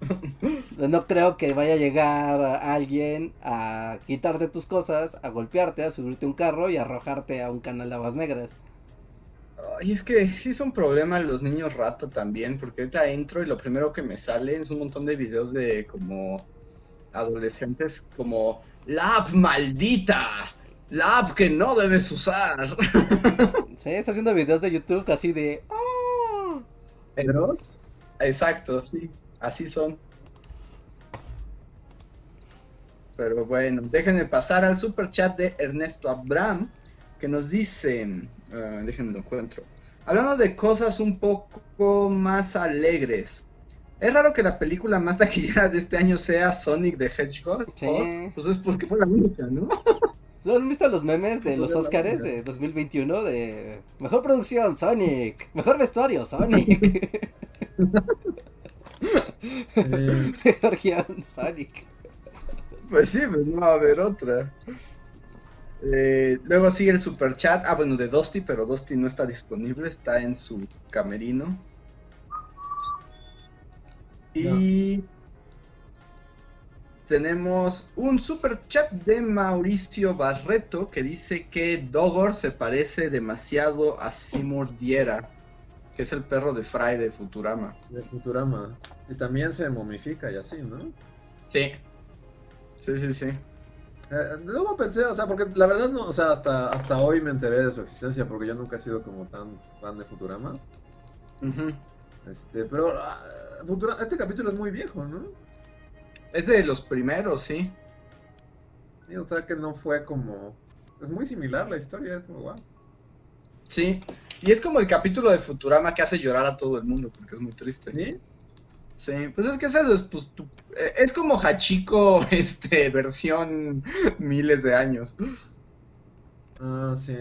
<laughs> No creo que vaya a llegar alguien a quitarte tus cosas, a golpearte, a subirte un carro y a arrojarte a un canal de aguas negras. Ay, es que sí es un problema los niños rato también, porque ahorita entro y lo primero que me sale es un montón de videos de como adolescentes como la app maldita, la app que no debes usar. <laughs> Sí, está haciendo videos de YouTube así de... ¡Oh! Exacto, sí. Así son. Pero bueno, déjenme pasar al super chat de Ernesto Abram, que nos dice, uh, déjenme lo encuentro, hablando de cosas un poco más alegres. Es raro que la película más taquillera de este año sea Sonic the Hedgehog. Sí. pues es porque fue la única, ¿no? <laughs> ¿No han visto los memes de los Oscars de 2021? De mejor producción, Sonic. Mejor vestuario, Sonic. <laughs> <laughs> Eh, Sonic. Pues sí, pues no va a haber otra. Eh, luego sigue el super chat. Ah, bueno, de Dusty, pero Dusty no está disponible, está en su camerino. Y tenemos un super chat de Mauricio Barreto que dice que Dogor se parece demasiado a Seymour Diera que es el perro de Fry de Futurama. De Futurama. Y también se momifica y así, ¿no? Sí. Sí, sí, sí. Eh, luego pensé, o sea, porque la verdad no, o sea, hasta, hasta hoy me enteré de su existencia porque yo nunca he sido como tan fan de Futurama. Este, pero uh, este capítulo es muy viejo, ¿no? Es de los primeros, sí. sí. O sea que no fue como... Es muy similar la historia, es como wow. Sí, y es como el capítulo de Futurama que hace llorar a todo el mundo porque es muy triste. ¿Sí? Sí, pues es que es eso, es, pues, eh, es como Hachiko, <laughs> este, versión miles de años. Ah, sí.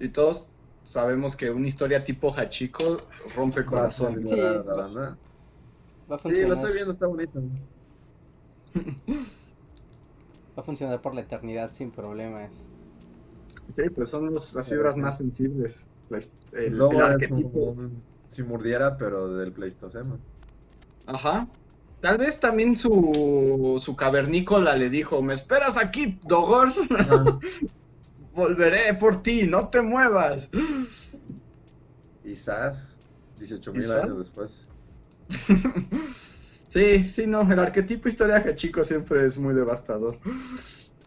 Y todos sabemos que una historia tipo Hachiko rompe corazón. Sí, la sí, lo estoy viendo, está bonito. Va a funcionar por la eternidad sin problemas. Sí, pues son las fibras más sensibles. El, Luego es un, si murdiera, pero del Pleistoceno. Ajá. Tal vez también su, su cavernícola le dijo, ¿me esperas aquí, Dogor? <laughs> Volveré por ti, no te muevas. Quizás, 18 mil años después. <laughs> sí, sí, no, el arquetipo historia de chico siempre es muy devastador.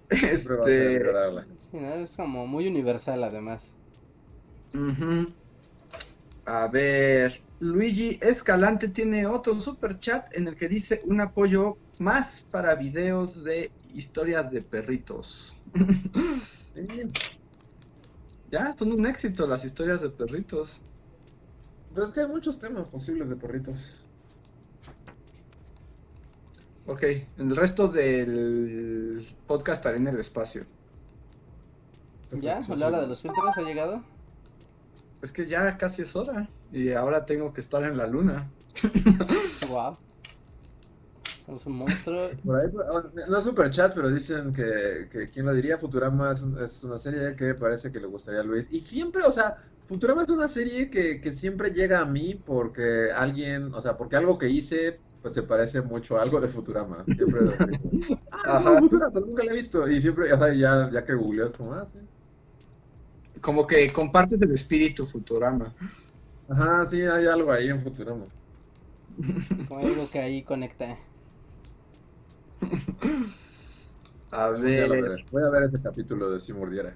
Este... es como muy universal además. A ver, Luigi Escalante tiene otro super chat en el que dice un apoyo más para videos de historias de perritos. <laughs> Ya, son un éxito las historias de perritos. Es que hay muchos temas posibles de perritos. Ok, el resto del podcast estaré en el espacio. ¿Ya? ¿La hora de los filtros ha llegado? Es que ya casi es hora. Y ahora tengo que estar en la luna. <laughs> wow. Es un monstruo. No es super chat, pero dicen que, que quien lo diría, Futurama es, es, una serie que parece que le gustaría a Luis. Y siempre, o sea, Futurama es una serie que, que siempre llega a mí porque alguien, o sea, porque algo que hice pues se parece mucho a algo de Futurama. Siempre <laughs> ah, no, Futurama, nunca lo he visto. Y siempre, sea, ya, ya que googleó es como, ah, sí. Como que compartes el espíritu Futurama. Ajá, sí, hay algo ahí en Futurama. <laughs> Como algo que ahí conecta. A ver. Voy a ver ese capítulo de Si Mordiera.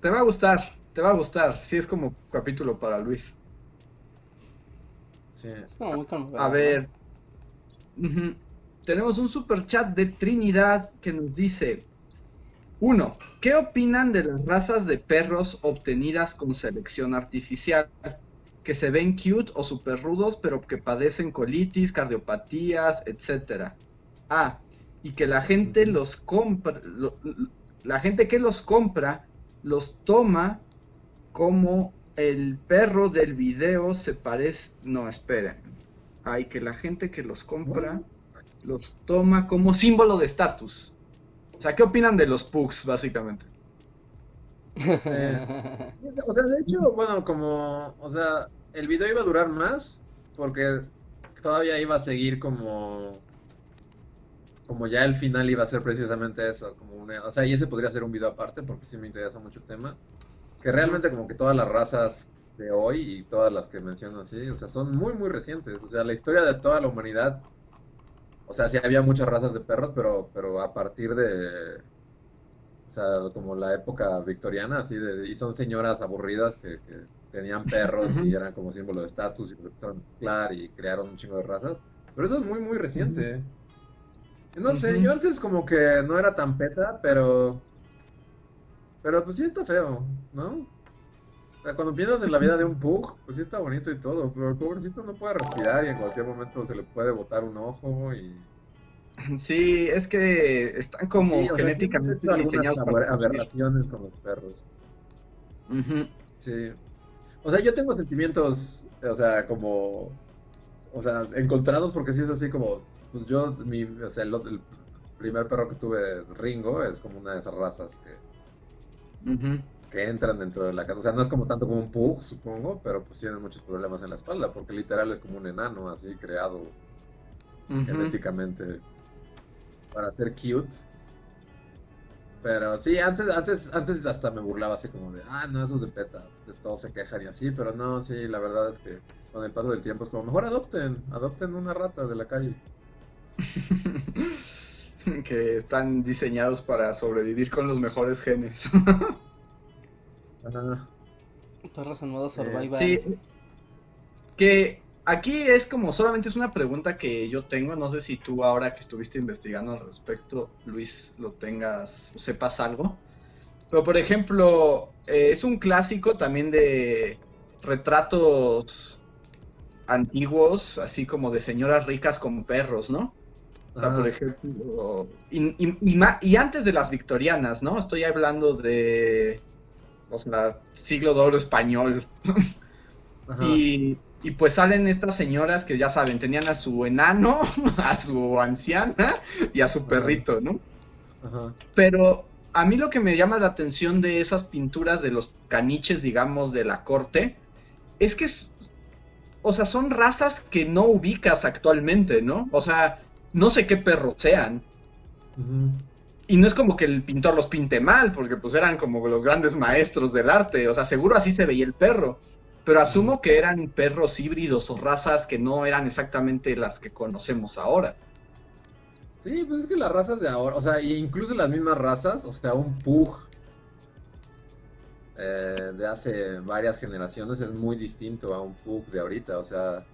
Te va a gustar, te va a gustar. Sí, es como capítulo para Luis. Sí. a ver. Tenemos un super chat de Trinidad que nos dice: 1. ¿Qué opinan de las razas de perros obtenidas con selección artificial? Que se ven cute o super rudos, pero que padecen colitis, cardiopatías, etc. A y que la gente los compra, la gente que los compra los toma como el perro del video se parece, no, esperen, hay que la gente que los compra los toma como símbolo de estatus. O sea, ¿qué opinan de los pugs, básicamente? <laughs> o sea, de hecho, bueno, como, o sea, el video iba a durar más porque todavía iba a seguir como como ya el final iba a ser precisamente eso, como una, o sea, y ese podría ser un video aparte porque sí me interesa mucho el tema, que realmente como que todas las razas de hoy y todas las que menciono así, o sea, son muy, muy recientes, o sea, la historia de toda la humanidad, o sea, sí había muchas razas de perros, pero, pero a partir de, o sea, como la época victoriana, así, de, y son señoras aburridas que, tenían perros y eran como símbolo de estatus y empezaron a y crearon un chingo de razas, pero eso es muy, muy reciente. No sé, yo antes como que no era tan peta, pero. Pero pues sí está feo, ¿no? Sea, cuando piensas en la vida de un pug, pues sí está bonito y todo, pero el pobrecito no puede respirar y en cualquier momento se le puede botar un ojo y. Sí, es que están como genéticamente sí, algunas aberraciones con los perros. Sí. O sea, yo tengo sentimientos, o sea, como. O sea, encontrados porque sí es así como pues yo, mi, o sea, el, primer perro que tuve, Ringo, es como una de esas razas que, que entran dentro de la casa. O sea, no es como tanto como un pug, supongo, pero pues tiene muchos problemas en la espalda, porque literal es como un enano, así creado genéticamente para ser cute. Pero sí, antes, antes, antes hasta me burlaba así como de, ah, no, esos de peta, de todos se quejan y así, pero no, sí, la verdad es que con el paso del tiempo es como, mejor adopten, adopten una rata de la calle. <laughs> que están diseñados para sobrevivir con los mejores genes. <laughs> Perros en modo survival. Sí. Que aquí es como solamente es una pregunta que yo tengo. No sé si tú ahora que estuviste investigando al respecto, Luis, lo tengas o sepas algo. Pero por ejemplo, eh, es un clásico también de retratos antiguos, así como de señoras ricas con perros, ¿no? por ejemplo, y, antes de las victorianas, ¿no? Estoy hablando de, o sea, siglo de oro español. y, pues salen estas señoras que ya saben, tenían a su enano, <laughs> a su anciana y a su perrito, ¿no? Pero a mí lo que me llama la atención de esas pinturas de los caniches, digamos, de la corte, es que, o sea, son razas que no ubicas actualmente, ¿no? O sea, no sé qué perros sean. Y no es como que el pintor los pinte mal, porque pues eran como los grandes maestros del arte, o sea, seguro así se veía el perro. Pero asumo que eran perros híbridos o razas que no eran exactamente las que conocemos ahora. Sí, pues es que las razas de ahora, o sea, incluso las mismas razas, o sea, un pug eh, de hace varias generaciones es muy distinto a un pug de ahorita, o sea,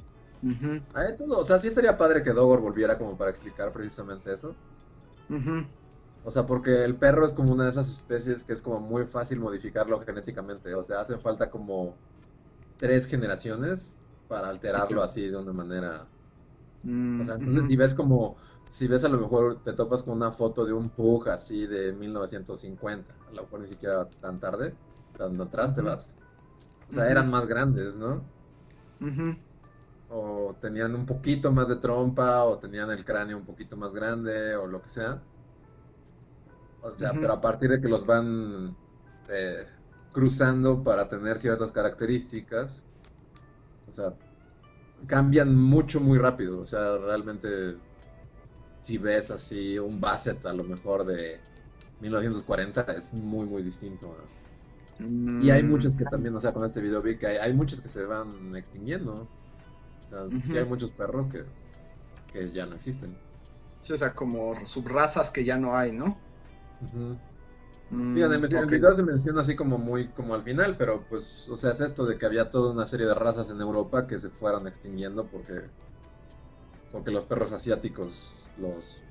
todo. O sea, sí sería padre que Dogor volviera como para explicar precisamente eso. O sea, porque el perro es como una de esas especies que es como muy fácil modificarlo genéticamente. O sea, hace falta como tres generaciones para alterarlo así de una manera. Mm, o sea, entonces si ves como, si ves a lo mejor te topas con una foto de un pug así de 1950, a lo mejor ni siquiera tan tarde, cuando atrás te vas. O sea, eran más grandes, ¿no? o tenían un poquito más de trompa, o tenían el cráneo un poquito más grande, o lo que sea. O sea, pero a partir de que los van eh, cruzando para tener ciertas características, o sea, cambian mucho, muy rápido. O sea, realmente, si ves así un Basset a lo mejor de 1940, es muy, muy distinto. Y hay muchos que mm. también, o sea, con este video vi que hay, muchos que se van extinguiendo. O sea, sí hay muchos perros que, que ya no existen. Sí, o sea, como subrazas que ya no hay, ¿no? Mm, en video se menciona así como muy como al final, pero pues, o sea, es esto de que había toda una serie de razas en Europa que se fueran extinguiendo porque porque los perros asiáticos los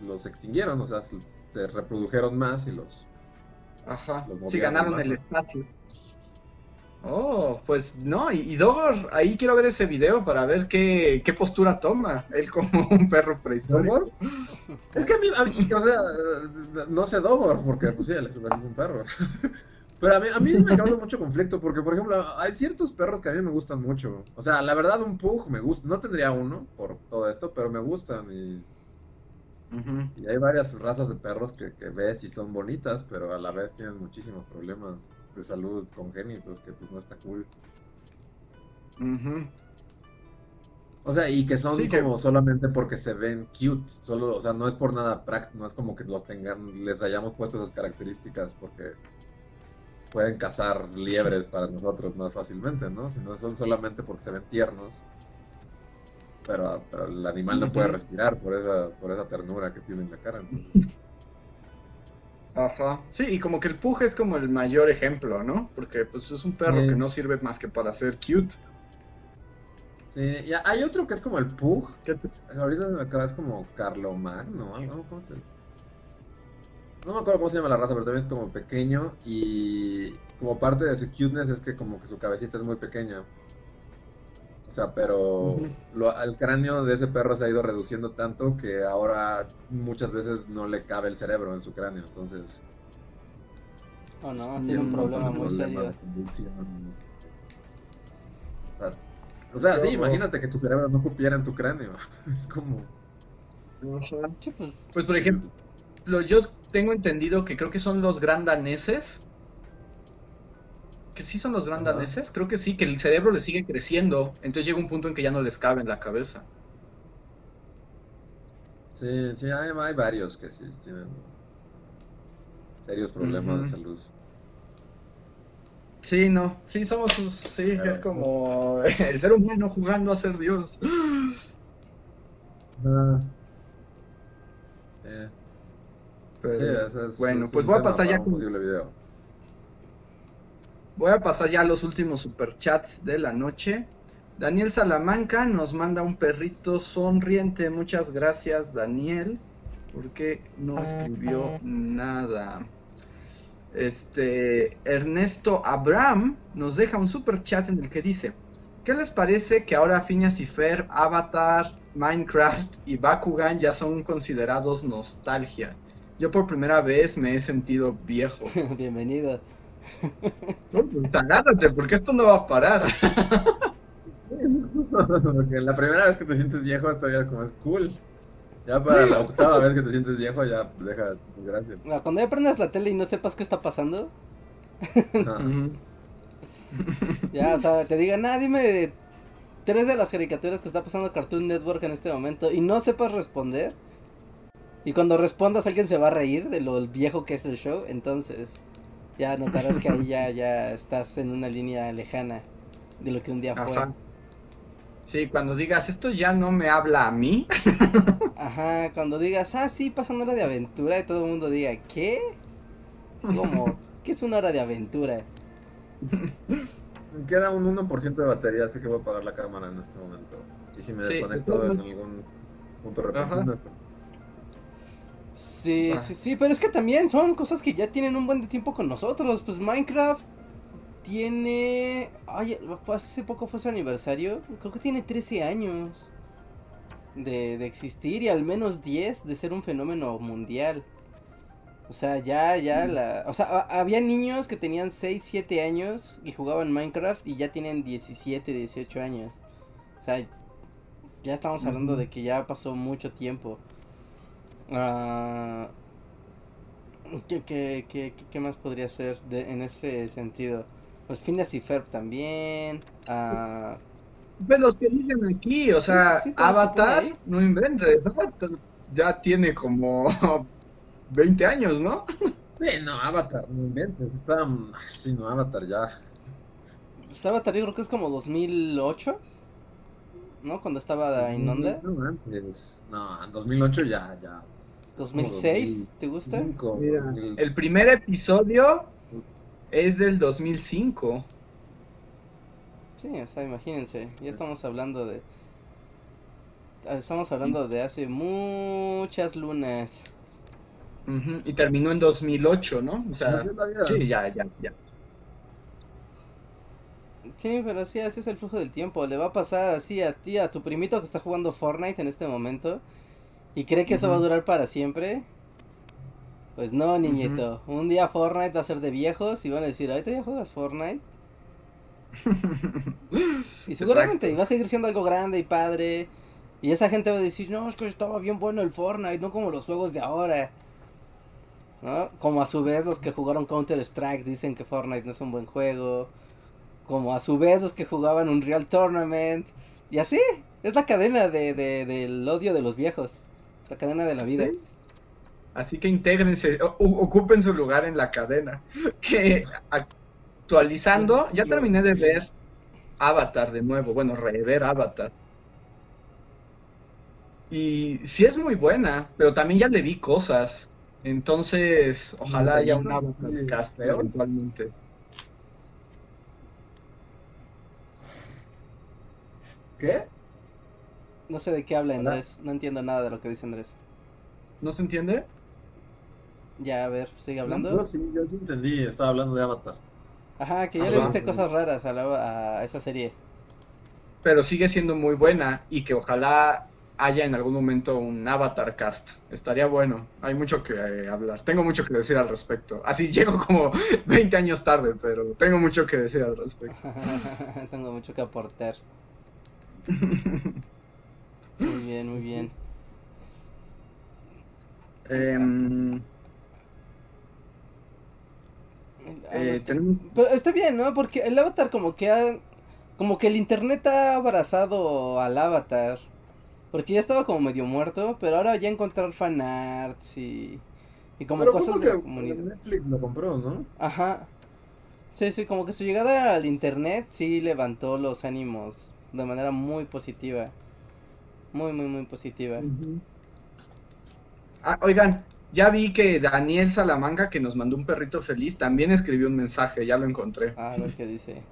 los extinguieron, o sea, se reprodujeron más y los Ajá. Sí, ganaron el espacio. Oh, pues no, y, Dogor, ahí quiero ver ese video para ver qué, qué postura toma él como <laughs> un perro prehistórico. Es que a mí, o sea, no sé Dogor, porque pues sí, él es un perro. <laughs> Pero a mí, a mí me causa mucho conflicto, porque por ejemplo, hay ciertos perros que a mí me gustan mucho. O sea, la verdad un pug me gusta, no tendría uno por todo esto, pero me gustan y y hay varias razas de perros que, ves y son bonitas, pero a la vez tienen muchísimos problemas de salud congénitos que pues no está cool. O sea, y que son como solamente porque se ven cute, solo, o sea, no es por nada práctico, no es como que los tengan, les hayamos puesto esas características porque pueden cazar liebres para nosotros más fácilmente, ¿no? Sino son solamente porque se ven tiernos pero, pero el animal no puede respirar por esa, por esa ternura que tiene en la cara. Ajá. Sí, y como que el Pug es como el mayor ejemplo, ¿no? Porque pues es un perro que no sirve más que para ser cute. Sí, y hay otro que es como el Pug. Ahorita me acaba, es como Carlomagno, algo, ¿cómo se No me acuerdo cómo se llama la raza, pero también es como pequeño y como parte de su cuteness es que como que su cabecita es muy pequeña. O sea, pero el cráneo de ese perro se ha ido reduciendo tanto que ahora muchas veces no le cabe el cerebro en su cráneo, entonces... Oh no, tiene, un problema muy serio. O sea, sí, imagínate que tu cerebro no cupiera en tu cráneo. <laughs> es como... Pues, pues por ejemplo, yo tengo entendido que creo que son los grandaneses que sí son los grandaneses, creo que sí, que el cerebro le sigue creciendo, entonces llega un punto en que ya no les cabe en la cabeza. Sí, sí, hay, varios que sí tienen serios problemas de salud. Sí, no, sí somos, sí, es como <laughs> el ser humano jugando a ser Dios. Ah. bueno, pues voy a pasar ya con... Video. Voy a pasar ya a los últimos superchats de la noche. Daniel Salamanca nos manda un perrito sonriente. Muchas gracias, Daniel, porque no escribió nada. Este Ernesto Abraham nos deja un super chat en el que dice: ¿Qué les parece que ahora Phineas y Fer, Avatar, Minecraft y Bakugan ya son considerados nostalgia? Yo por primera vez me he sentido viejo. <laughs> Bienvenido. <laughs> No, pues agárrate, porque esto no va a parar. <laughs> porque la primera vez que te sientes viejo todavía es como es cool. Ya para la octava vez que te sientes viejo ya deja gracias. Cuando ya prendas la tele y no sepas qué está pasando. <laughs> ya, o sea, te digan, ah, dime tres de las caricaturas que está pasando Cartoon Network en este momento y no sepas responder. Y cuando respondas alguien se va a reír de lo viejo que es el show, entonces ya notarás que ahí <laughs> ya, ya estás en una línea lejana de lo que un día fue. Sí, cuando digas, esto ya no me habla a mí. <laughs> Ajá, cuando digas, ah, sí, pasa una hora de aventura y todo el mundo diga, ¿qué? ¿Cómo? <laughs> ¿Qué es una hora de aventura? Me queda un 1% de batería, así que voy a apagar la cámara en este momento. Y si me desconecto en algún punto repentino, Sí, sí, sí, pero es que también son cosas que ya tienen un buen de tiempo con nosotros. Pues Minecraft tiene... Ay, hace poco fue su aniversario. Creo que tiene 13 años de, de existir y al menos 10 de ser un fenómeno mundial. O sea, ya, ya mm. la... O sea, había niños que tenían 6, 7 años y jugaban Minecraft y ya tienen 17, 18 años. sea, ya estamos hablando de que ya pasó mucho tiempo. Uh, ¿qué, qué, qué, qué, más podría ser de, en ese sentido? Pues Phineas y Ferb también. Uh, pues los que dicen aquí, o sea, Avatar, no inventes, ya tiene como <laughs> 20 años, ¿no? Sí, no, Avatar, no inventes, está, sí, no, Avatar ya. Pues Avatar yo creo que es como 2008, ¿no? Cuando estaba en onda. No, antes, no, en 2008 ya, ya. ¿2006? ¿Te gusta? el primer episodio es del 2005. Sí, o sea, imagínense, ya estamos hablando de... Estamos hablando de hace muchas lunas. Y terminó en 2008, ¿no? O sea, sí, ya, ya, ya. Sí, pero sí, así es el flujo del tiempo. Le va a pasar así a ti, a tu primito que está jugando Fortnite en este momento y cree que eso va a durar para siempre. Pues no, niñito. Un día Fortnite va a ser de viejos y van a decir, ahorita ya juegas Fortnite. <laughs> y seguramente va a seguir siendo algo grande y padre. Y esa gente va a decir, no, es que estaba bien bueno el Fortnite, no como los juegos de ahora. ¿No? Como a su vez los que jugaron Counter Strike dicen que Fortnite no es un buen juego. Como a su vez los que jugaban un Real Tournament. Y así, es la cadena de, de, del odio de los viejos. La cadena de la vida. Así que intégrense, ocupen su lugar en la cadena. <laughs> Que actualizando, ya terminé de ver Avatar de nuevo, bueno, rever Avatar. Y sí es muy buena, pero también ya le vi cosas. Entonces, ojalá haya un Avatar eventualmente. ¿Qué? No sé de qué habla Andrés, no entiendo nada de lo que dice Andrés. ¿No se entiende? Ya, a ver, sigue hablando. No, sí, yo sí entendí, estaba hablando de Avatar. Ajá, que ya le viste cosas raras a, a esa serie. Pero sigue siendo muy buena y que ojalá haya en algún momento un Avatar cast. Estaría bueno. Hay mucho que eh, hablar. Tengo mucho que decir al respecto. Así <laughs> llego como 20 años tarde, pero tengo mucho que decir al respecto. <laughs> tengo mucho que aportar. <laughs> muy bien, muy bien. Em, eh, pero está bien, ¿no? Porque el avatar como que ha... Como que el internet ha abrazado al avatar. Porque ya estaba como medio muerto, pero ahora ya encontrar fanarts y... Y como cosas de comunidad. Netflix lo compró, ¿no? Ajá. Sí, sí, como que su llegada al internet sí levantó los ánimos de manera muy positiva. Muy, muy, muy positiva. Ah, oigan, ya vi que Daniel Salamanca, que nos mandó un perrito feliz, también escribió un mensaje, ya lo encontré. Ah, a ver qué dice.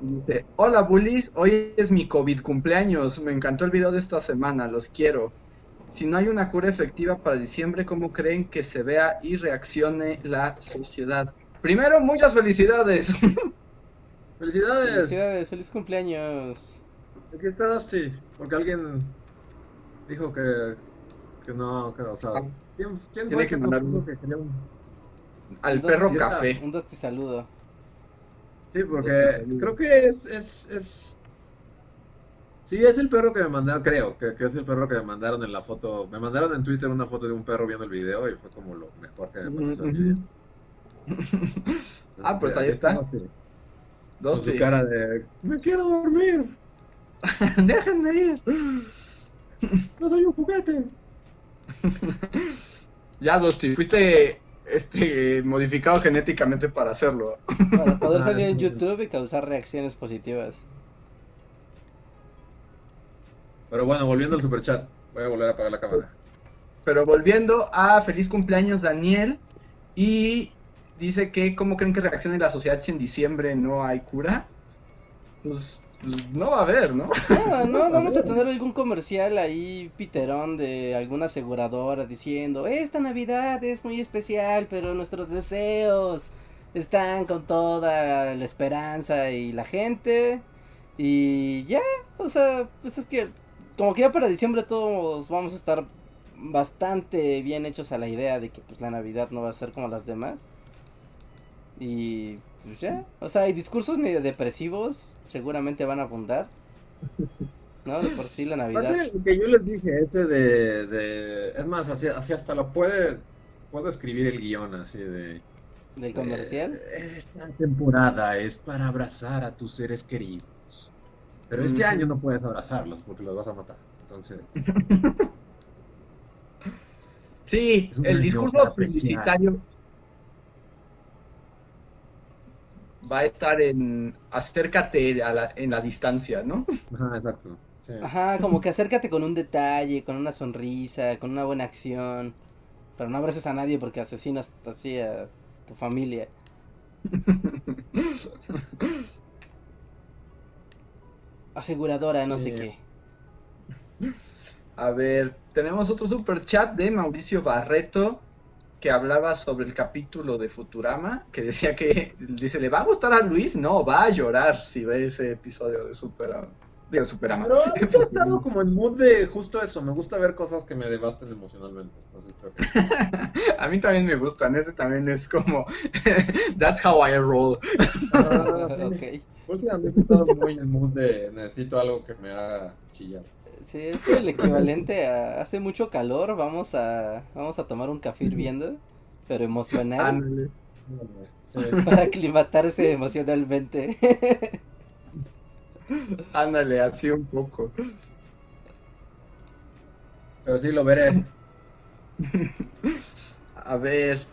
Dice, hola bullies, hoy es mi COVID cumpleaños, me encantó el video de esta semana, los quiero. Si no hay una cura efectiva para diciembre, ¿cómo creen que se vea y reaccione la sociedad? Primero, muchas felicidades. <laughs> Felicidades. Felicidades, feliz cumpleaños. Aquí está Dusty, porque alguien dijo que, que no, que, o sea, ah. ¿quién, quién fue que, nos puso que quería un... Al perro café. Un Dusty saludo. Sí, porque creo que es, es, es... Sí, es el perro que me mandaron, creo, que, que, es el perro que me mandaron en la foto. Me mandaron en Twitter una foto de un perro viendo el video y fue como lo mejor que me pareció. <laughs> ah, pues ahí está. Dos Con su cara de, me quiero dormir. <laughs> Déjenme ir. No soy un juguete. <laughs> ya, Dusty, fuiste este modificado genéticamente para hacerlo. Para poder <laughs> salir en YouTube y causar reacciones positivas. Pero bueno, volviendo al superchat, voy a volver a apagar la cámara. Pero volviendo a feliz cumpleaños Daniel y dice que cómo creen que reaccione la sociedad si en diciembre no hay cura. Pues no va a haber, ¿no? No, <laughs> no, vamos a tener algún comercial ahí, piterón, de alguna aseguradora diciendo, esta Navidad es muy especial, pero nuestros deseos están con toda la esperanza y la gente. Y ya, o sea, pues es que como que ya para diciembre todos vamos a estar bastante bien hechos a la idea de que pues la Navidad no va a ser como las demás. Y pues ya, o sea, hay discursos medio depresivos seguramente van a abundar. ¿no? De por sí la Navidad. Que yo les dije, ese de... de... Es más, así, así hasta lo puede... Puedo escribir el guion así de... ¿Del comercial? Eh, esta temporada es para abrazar a tus seres queridos. Pero este año no puedes abrazarlos porque los vas a matar. Entonces... <laughs> sí, el discurso publicitario va a estar en acércate a la, en la distancia, ¿no? Ajá, exacto. Ajá, como que acércate con un detalle, con una sonrisa, con una buena acción. Pero no abraces a nadie porque asesinas así a tu familia. <laughs> Aseguradora, no sé qué. A ver, tenemos otro super chat de Mauricio Barreto que hablaba sobre el capítulo de Futurama, que decía que, dice, ¿le va a gustar a Luis? No, va a llorar si ve ese episodio de Superama. Digo, Superama. Pero he <laughs> estado como en mood de justo eso, me gusta ver cosas que me devasten emocionalmente. Entonces, <laughs> a mí también me gustan, ese también es como, <laughs> that's how I roll. Ah, okay. Últimamente he estado muy en mood de necesito algo que me haga chillar. Sí, es el equivalente a hace mucho calor, vamos a vamos a tomar un café hirviendo, pero emocional. Para aclimatarse emocionalmente. <laughs> Ándale, así un poco. Pero sí lo veré. A ver,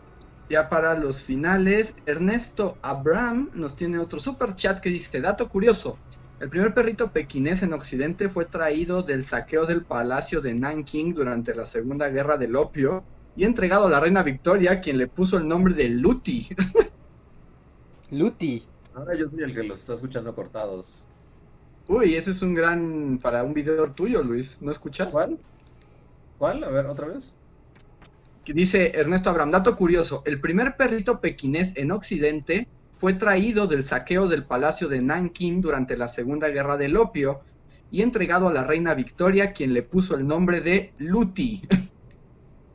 ya para los finales, Ernesto Abraham nos tiene otro super chat que dice, dato curioso, el primer perrito pequinés en Occidente fue traído del saqueo del palacio de Nanking durante la Segunda Guerra del Opio y entregado a la reina Victoria, quien le puso el nombre de Luti. <laughs> Luti. Ahora yo soy el que los está escuchando cortados. Uy, ese es un gran para un video tuyo, Luis. ¿No escuchas? ¿Cuál? ¿Cuál? A ver, otra vez. dice Ernesto Abraham, dato curioso, el primer perrito pequinés en Occidente fue traído del saqueo del palacio de Nanking durante la Segunda Guerra del Opio y entregado a la reina Victoria, quien le puso el nombre de Luti.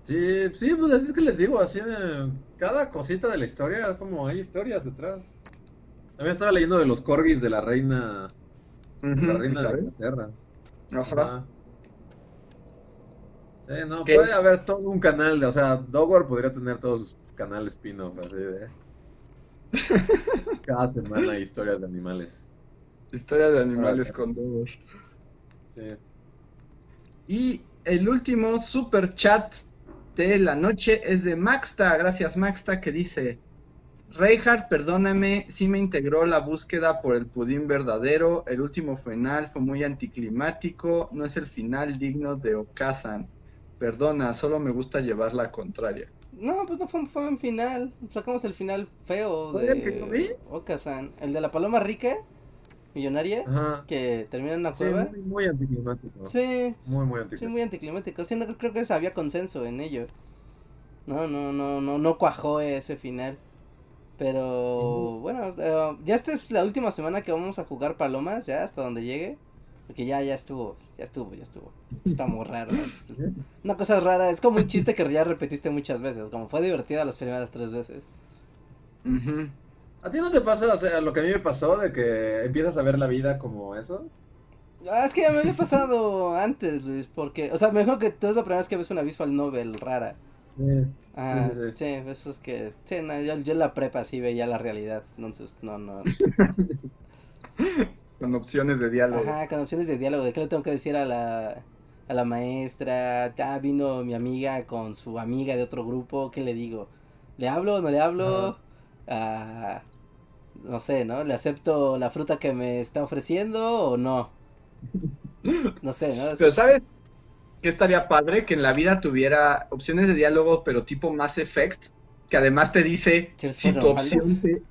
Sí, sí, pues así es que les digo, así cada cosita de la historia, como hay historias detrás. También estaba leyendo de los corgis de la reina, la reina de Inglaterra. Ajá. Sí, no, puede haber todo un canal, de, o sea, Dogwar podría tener todos sus canales spin-off, así de... Cada semana hay historias de animales. Historias de animales con todos. Sí. Y el último super chat de la noche es de Maxta. Gracias, Maxta, que dice: Reinhardt, perdóname, si me integró la búsqueda por el pudín verdadero. El último final fue muy anticlimático. No es el final digno de Okazan. Perdona, solo me gusta llevar la contraria. No, pues no fue, fue un final. Sacamos el final feo de Okazan. El de la paloma rica, millonaria, que termina en una cueva. Muy, muy anticlimático. Sí. Muy, muy anticlimático. Sí, muy anticlimático. Sí, no, creo que había consenso en ello. No, no, no, no, no cuajó ese final. Pero bueno, eh, ya esta es la última semana que vamos a jugar palomas, ya hasta donde llegue. Porque ya, ya estuvo, ya estuvo, ya estuvo. Está muy raro. Una cosa rara, es como un chiste que ya repetiste muchas veces. Como fue divertido las primeras tres veces. ¿A ti no te pasa, o sea, lo que a mí me pasó de que empiezas a ver la vida como eso? Ah, es que ya me había pasado antes, Luis, porque, o sea, mejor que tú es la primera vez que ves una visual novel rara. Sí, ah, sí, sí, eso es que, sí, no, yo, yo en la prepa sí veía la realidad, entonces, no, no. <laughs> Con opciones de diálogo. Ajá, con opciones de diálogo. ¿De qué le tengo que decir a la, a la maestra? Ah, vino mi amiga con su amiga de otro grupo. ¿Qué le digo? ¿Le hablo o no le hablo? Ah, no sé, ¿no? ¿Le acepto la fruta que me está ofreciendo o no? No sé, ¿no? <laughs> Pero ¿sabes qué estaría padre? Que en la vida tuviera opciones de diálogo, pero tipo Mass Effect, que además te dice si tu opción te,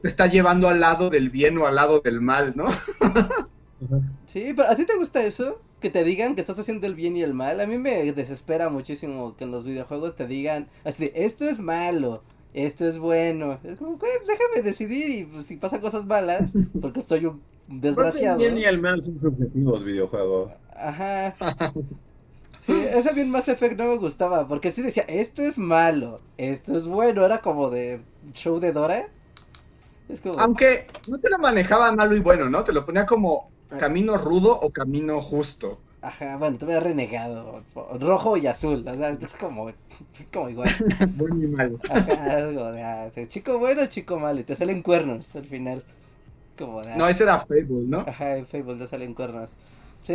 te está llevando al lado del bien o al lado del mal, ¿no? <laughs> sí, pero ¿a ti te gusta eso? Que te digan que estás haciendo el bien y el mal. A mí me desespera muchísimo que en los videojuegos te digan así de, esto es malo, esto es bueno. Es como, pues déjame decidir y pues, si pasan cosas malas, porque soy un desgraciado. El bien y el mal son subjetivos videojuegos. Ajá. <laughs> Sí, ese bien más Effect no me gustaba, porque sí decía, esto es malo, esto es bueno, era como de show de Dora. Aunque no te lo manejaba malo y bueno, ¿no? Te lo ponía como camino rudo o camino justo. Ajá, bueno, te voy a renegado. Rojo y azul. O sea, es como, es como igual. <laughs> Bueno y malo. Ajá, algo de, ah, chico bueno, chico malo. Y te salen cuernos al final. Como de, no, ah. ese era Fable, ¿no? Ajá, en Fable te salen cuernos. Sí,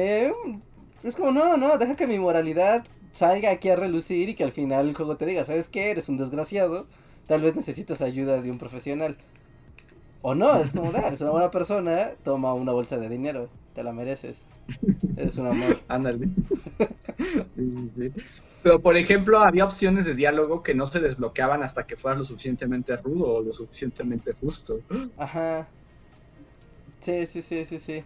es como, no, no, deja que mi moralidad salga aquí a relucir y que al final el juego te diga, ¿sabes qué? Eres un desgraciado. Tal vez necesitas ayuda de un profesional. O no, es como, ah, eres una buena persona, toma una bolsa de dinero te la mereces. Es un amor. <laughs> Ándale. sí, sí. Pero, por ejemplo, había opciones de diálogo que no se desbloqueaban hasta que fueras lo suficientemente rudo o lo suficientemente justo. Ajá. Sí, sí, sí, sí, sí.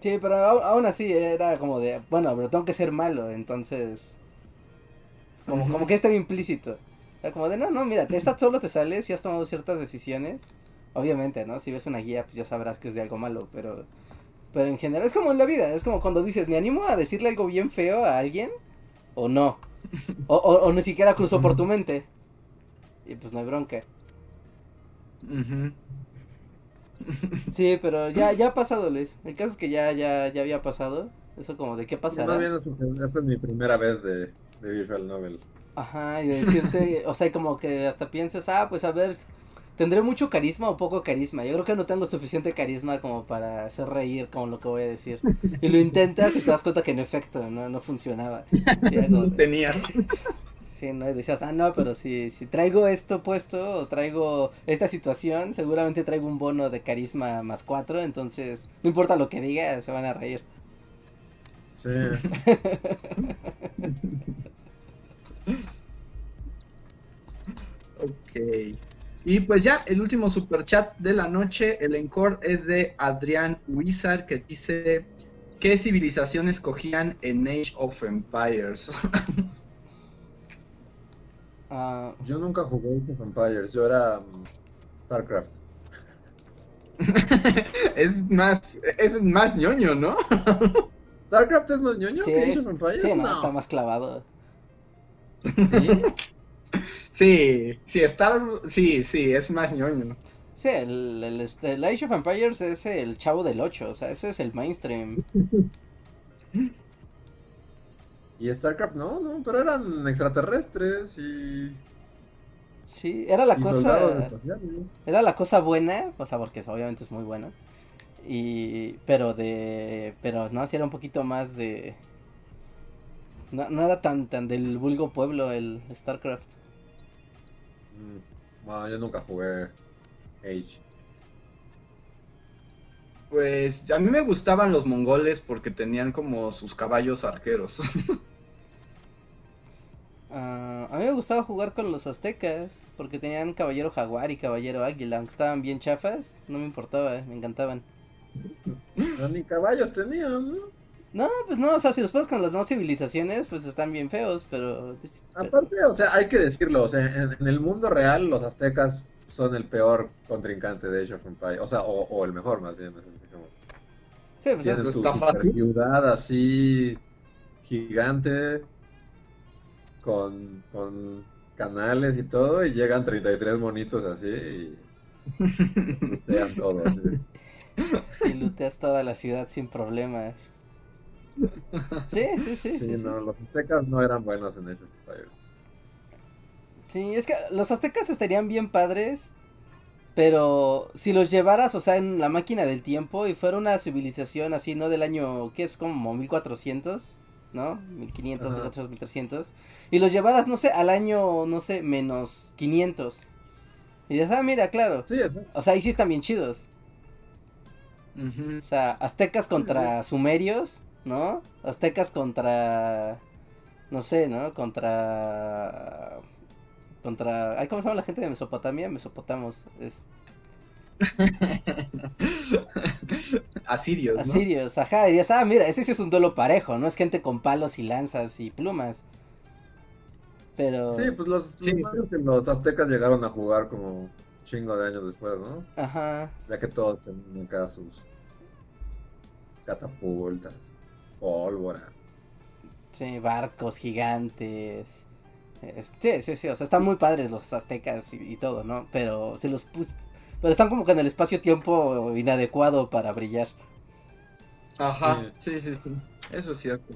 Sí, pero aún así era como de, bueno, pero tengo que ser malo, entonces... Como, como que está implícito. Era como de, no, no, mira, esta solo te sale si has tomado ciertas decisiones Obviamente, ¿no? Si ves una guía, pues ya sabrás que es de algo malo, pero... Pero en general es como en la vida, es como cuando dices, ¿me animo a decirle algo bien feo a alguien? ¿O no? O, o, ni siquiera cruzó por tu mente. Y pues no hay bronca. Sí, pero <laughs> ya, ya ha pasado, Luis. El caso es que ya, ya, ya había pasado. Eso como de qué pasará. esta es mi primera vez de, de Visual Novel. Ajá, y decirte, <laughs> o sea, como que hasta piensas, ah, pues a ver ¿Tendré mucho carisma o poco carisma? Yo creo que no tengo suficiente carisma como para hacer reír con lo que voy a decir. Y lo intentas y te das cuenta que en efecto no, no funcionaba. <laughs> No tenías. <laughs> Sí, ¿no? Y decías, ah, no, pero si, si traigo esto puesto o traigo esta situación, seguramente traigo un bono de carisma más cuatro, entonces no importa lo que diga, se van a reír. Sí. Ok. Y pues ya, el último super chat de la noche, el encore es de Adrián Wizard que dice ¿Qué civilización escogían en Age of Empires? <laughs> Ah. yo nunca jugué Age of Empires, yo era um, StarCraft. <laughs> es más, es más ñoño, ¿no? <laughs> ¿StarCraft es más ñoño que Age of Empires? Sí, no, está más clavado. ¿Sí? Sí, sí, Star, sí, sí, es más ñoño. Sí, el, el, este, el, Age of Empires es el chavo del 8, o sea, ese es el mainstream. Y StarCraft no, no, pero eran extraterrestres y... Sí, era la cosa... Era la cosa buena, o sea, porque obviamente es muy buena. Y... Pero de... Pero no, si era un poquito más de... No, no era tan, tan del vulgo pueblo el StarCraft. Bueno, yo nunca jugué Age. Pues a mí me gustaban los mongoles porque tenían como sus caballos arqueros. <laughs> Ah, a mí me gustaba jugar con los aztecas porque tenían caballero jaguar y caballero águila, aunque estaban bien chafas, no me importaba, me encantaban. ni caballos tenían, ¿no? No, pues no, o sea, si los pones con las demás civilizaciones, pues están bien feos, pero... Aparte, o sea, hay que decirlo, o sea, en, el mundo real los aztecas son el peor contrincante de Age of Empires, o sea, o, el mejor más bien, Sí, pues Tienen su ciudad así gigante, con, con canales y todo, y llegan 33 monitos así y <laughs> todo. Y luteas toda la ciudad sin problemas. Sí, sí, sí. Sí, no, los aztecas no eran buenos en Age of Sí, es que los aztecas estarían bien padres, pero si los llevaras, o sea, en la máquina del tiempo y fuera una civilización así, ¿no? Del año, que es como 1400, ¿no? 1500, 1400, 1300. Y los llevaras, no sé, al año, no sé, menos 500. Y dices, ah, mira, claro. Sí, O sea, ahí sí están bien chidos. O sea, aztecas contra sumerios ¿no? Aztecas contra, no sé, ¿no? Contra, contra, ¿cómo se llama la gente de Mesopotamia? Mesopotamos, es... <laughs> Asirios, ¿no? Asirios, ajá, dirías, ah, mira, ese sí es un duelo parejo, ¿no? Es gente con palos y lanzas y plumas. Pero... Sí, pues los, los aztecas llegaron a jugar como chingo de años después, ¿no? Ajá. Ya que todos tenían acá sus catapultas pólvora. Sí, barcos gigantes. Sí, sí, sí, o sea, están muy padres los aztecas y, todo, ¿no? Pero si los Pero están como que en el espacio-tiempo inadecuado para brillar. Ajá, sí, sí, sí. Eso es cierto.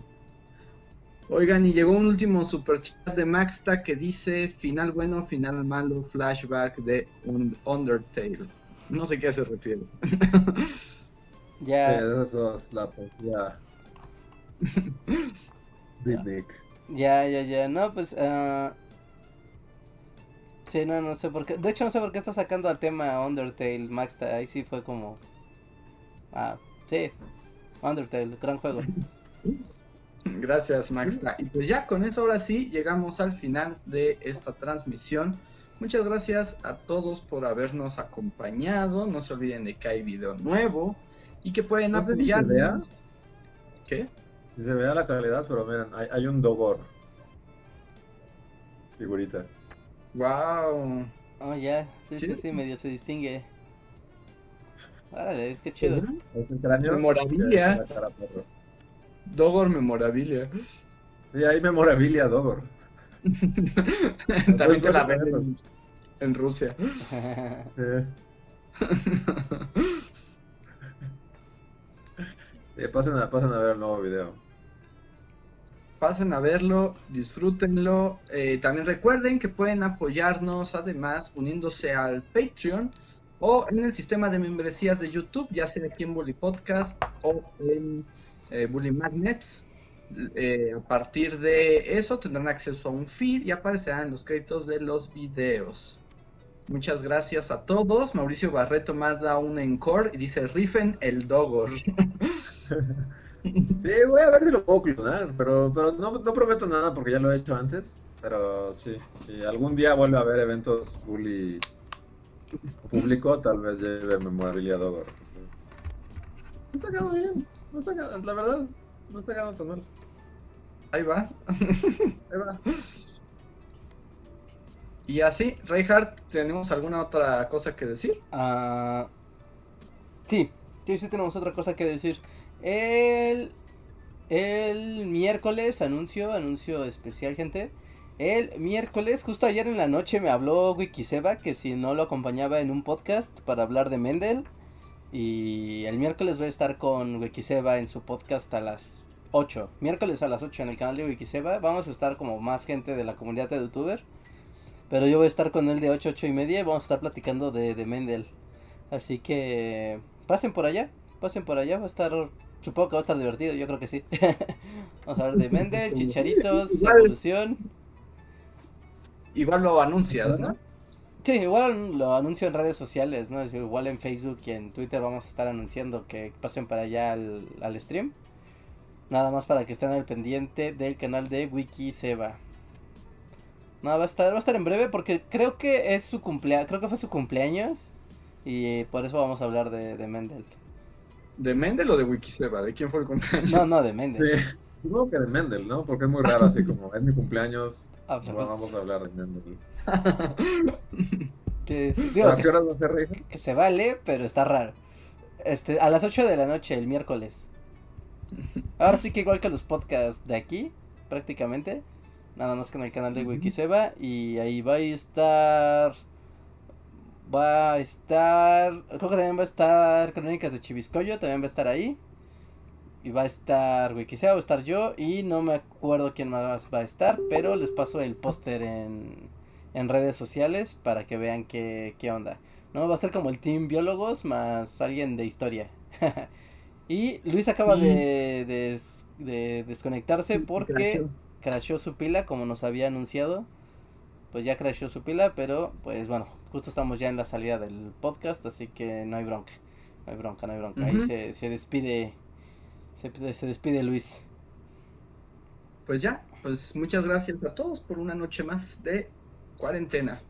Oigan, y llegó un último super chat de Maxta que dice final bueno, final malo, flashback de un Undertale. No sé qué se refiere. <laughs> ya. Sí, eso es la poesía. Ya, ya, ya. No, pues. Uh... Sí, no, no sé por qué. De hecho, no sé por qué está sacando al tema Undertale, Maxta. Ahí sí fue como. Ah, sí. Undertale, gran juego. Gracias, Max. Y pues ya con eso, ahora sí, llegamos al final de esta transmisión. Muchas gracias a todos por habernos acompañado. No se olviden de que hay video nuevo y que pueden no si se vea. ¿Qué? Si se vea la calidad, pero miren, hay, un Dogor. Figurita. Wow. Oh, ya, sí, sí, sí, medio se distingue. Órale, es que chido. Memorabilia. Dogor memorabilia. Sí, hay memorabilia Dogor. <laughs> También te la venden en, Rusia. <laughs> Sí. pasen, a, pasen a ver el nuevo video. Pasen a verlo, disfrútenlo. Eh, también recuerden que pueden apoyarnos además uniéndose al Patreon o en el sistema de membresías de YouTube, ya sea aquí en Bully Podcast o en eh, Bully Magnets. Eh, a partir de eso tendrán acceso a un feed y aparecerán los créditos de los videos. Muchas gracias a todos. Mauricio Barreto más da un encore y dice Riffen el Dogor. <laughs> sí, voy a ver si lo puedo clonar, pero, pero no, no prometo nada porque ya lo he hecho antes. Pero sí, si algún día vuelve a haber eventos Bully público, tal vez lleve memorabilia Dogor. está quedando bien. No está la verdad, no está quedando tan mal. Ahí va. <laughs> Ahí va. Y así, Reinhardt, ¿tenemos alguna otra cosa que decir? Uh, sí, sí, sí tenemos otra cosa que decir. El, el miércoles, anuncio, anuncio especial, gente. El miércoles, justo ayer en la noche, me habló Wikiseba que si no lo acompañaba en un podcast para hablar de Mendel. Y el miércoles voy a estar con Wikiseba en su podcast a las 8. Miércoles a las 8 en el canal de Wikiseba. Vamos a estar como más gente de la comunidad de youtuber. Pero yo voy a estar con él de 8, 8 y media y vamos a estar platicando de, de Mendel. Así que pasen por allá, pasen por allá, va a estar, supongo que va a estar divertido, yo creo que sí. <laughs> vamos a hablar de Mendel, <laughs> Chicharitos, Evolución igual lo anuncias, ¿no? Sí, igual lo anuncio en redes sociales, ¿no? Igual en Facebook y en Twitter vamos a estar anunciando que pasen para allá al, stream. Nada más para que estén al pendiente del canal de Wiki Seba. No, va a estar, va a estar en breve porque creo que es su cumpleaños, creo que fue su cumpleaños y por eso vamos a hablar de, de Mendel. ¿De Mendel o de Wikiseba? ¿De quién fue el cumpleaños? No, no, de Mendel. Sí. Supongo que de Mendel, ¿no? Porque es muy raro así como es mi cumpleaños. <laughs> Ah, pues. vamos a hablar de Mendel. <laughs> que, ¿A qué horas va a ser, Que se vale, pero está raro. Este, a las 8 de la noche, el miércoles. Ahora sí que igual que los podcasts de aquí, prácticamente. Nada más que en el canal de Wikiseba. Y ahí va a estar. Va a estar. Creo que también va a estar Crónicas de Chiviscoyo. También va a estar ahí. Y va a estar Wikisea, va a estar yo y no me acuerdo quién más va a estar, pero les paso el póster en, en redes sociales para que vean qué, qué onda. No, va a ser como el team biólogos más alguien de historia. <laughs> y Luis acaba de, de, desconectarse porque crashó su pila como nos había anunciado. Pues ya crashó su pila, pero pues bueno, justo estamos ya en la salida del podcast, así que no hay bronca. No hay bronca, no hay bronca. Ahí se, se despide se, despide Luis. Pues ya, pues muchas gracias a todos por una noche más de cuarentena.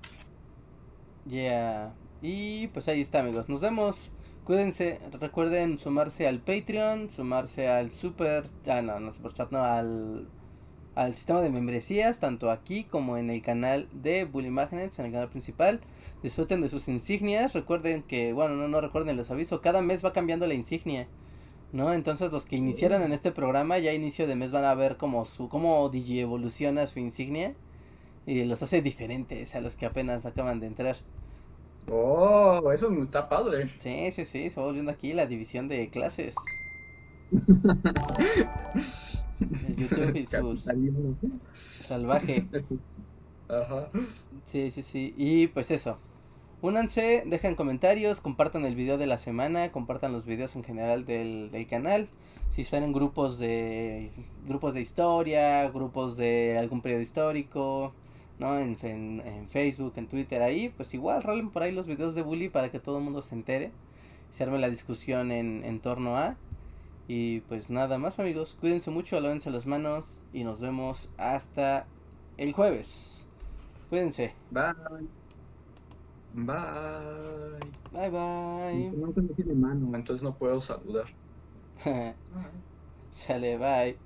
Yeah. Y pues ahí está, amigos. Nos vemos. Cuídense. Recuerden sumarse al Patreon, sumarse al Super. Ah, no, no Super Chat, no, al, al sistema de membresías, tanto aquí como en el canal de Bully Magnets, en el canal principal. Disfruten de sus insignias. Recuerden que, bueno, no, no recuerden, les aviso, cada mes va cambiando la insignia. ¿no? Entonces los que iniciaron en este programa ya a inicio de mes van a ver como su cómo Digi evoluciona su insignia y los hace diferentes a los que apenas acaban de entrar. Oh, eso está padre. Sí, sí, sí, se va volviendo aquí la división de clases. <laughs> El YouTube y sus... Salvaje. <laughs> Ajá. Sí, sí, sí. Y pues eso. Únanse, dejen comentarios, compartan el video de la semana, compartan los videos en general del, del canal. Si están en grupos de grupos de historia, grupos de algún periodo histórico, ¿no? En, en, Facebook, en Twitter, ahí, pues igual rolen por ahí los videos de Bully para que todo el mundo se entere. Se arme la discusión en, en torno a. Y pues nada más amigos, cuídense mucho, lávense las manos y nos vemos hasta el jueves. Cuídense. Bye. Bye. Bye bye. No tiene mano, entonces no puedo saludar. <laughs> Sale, bye.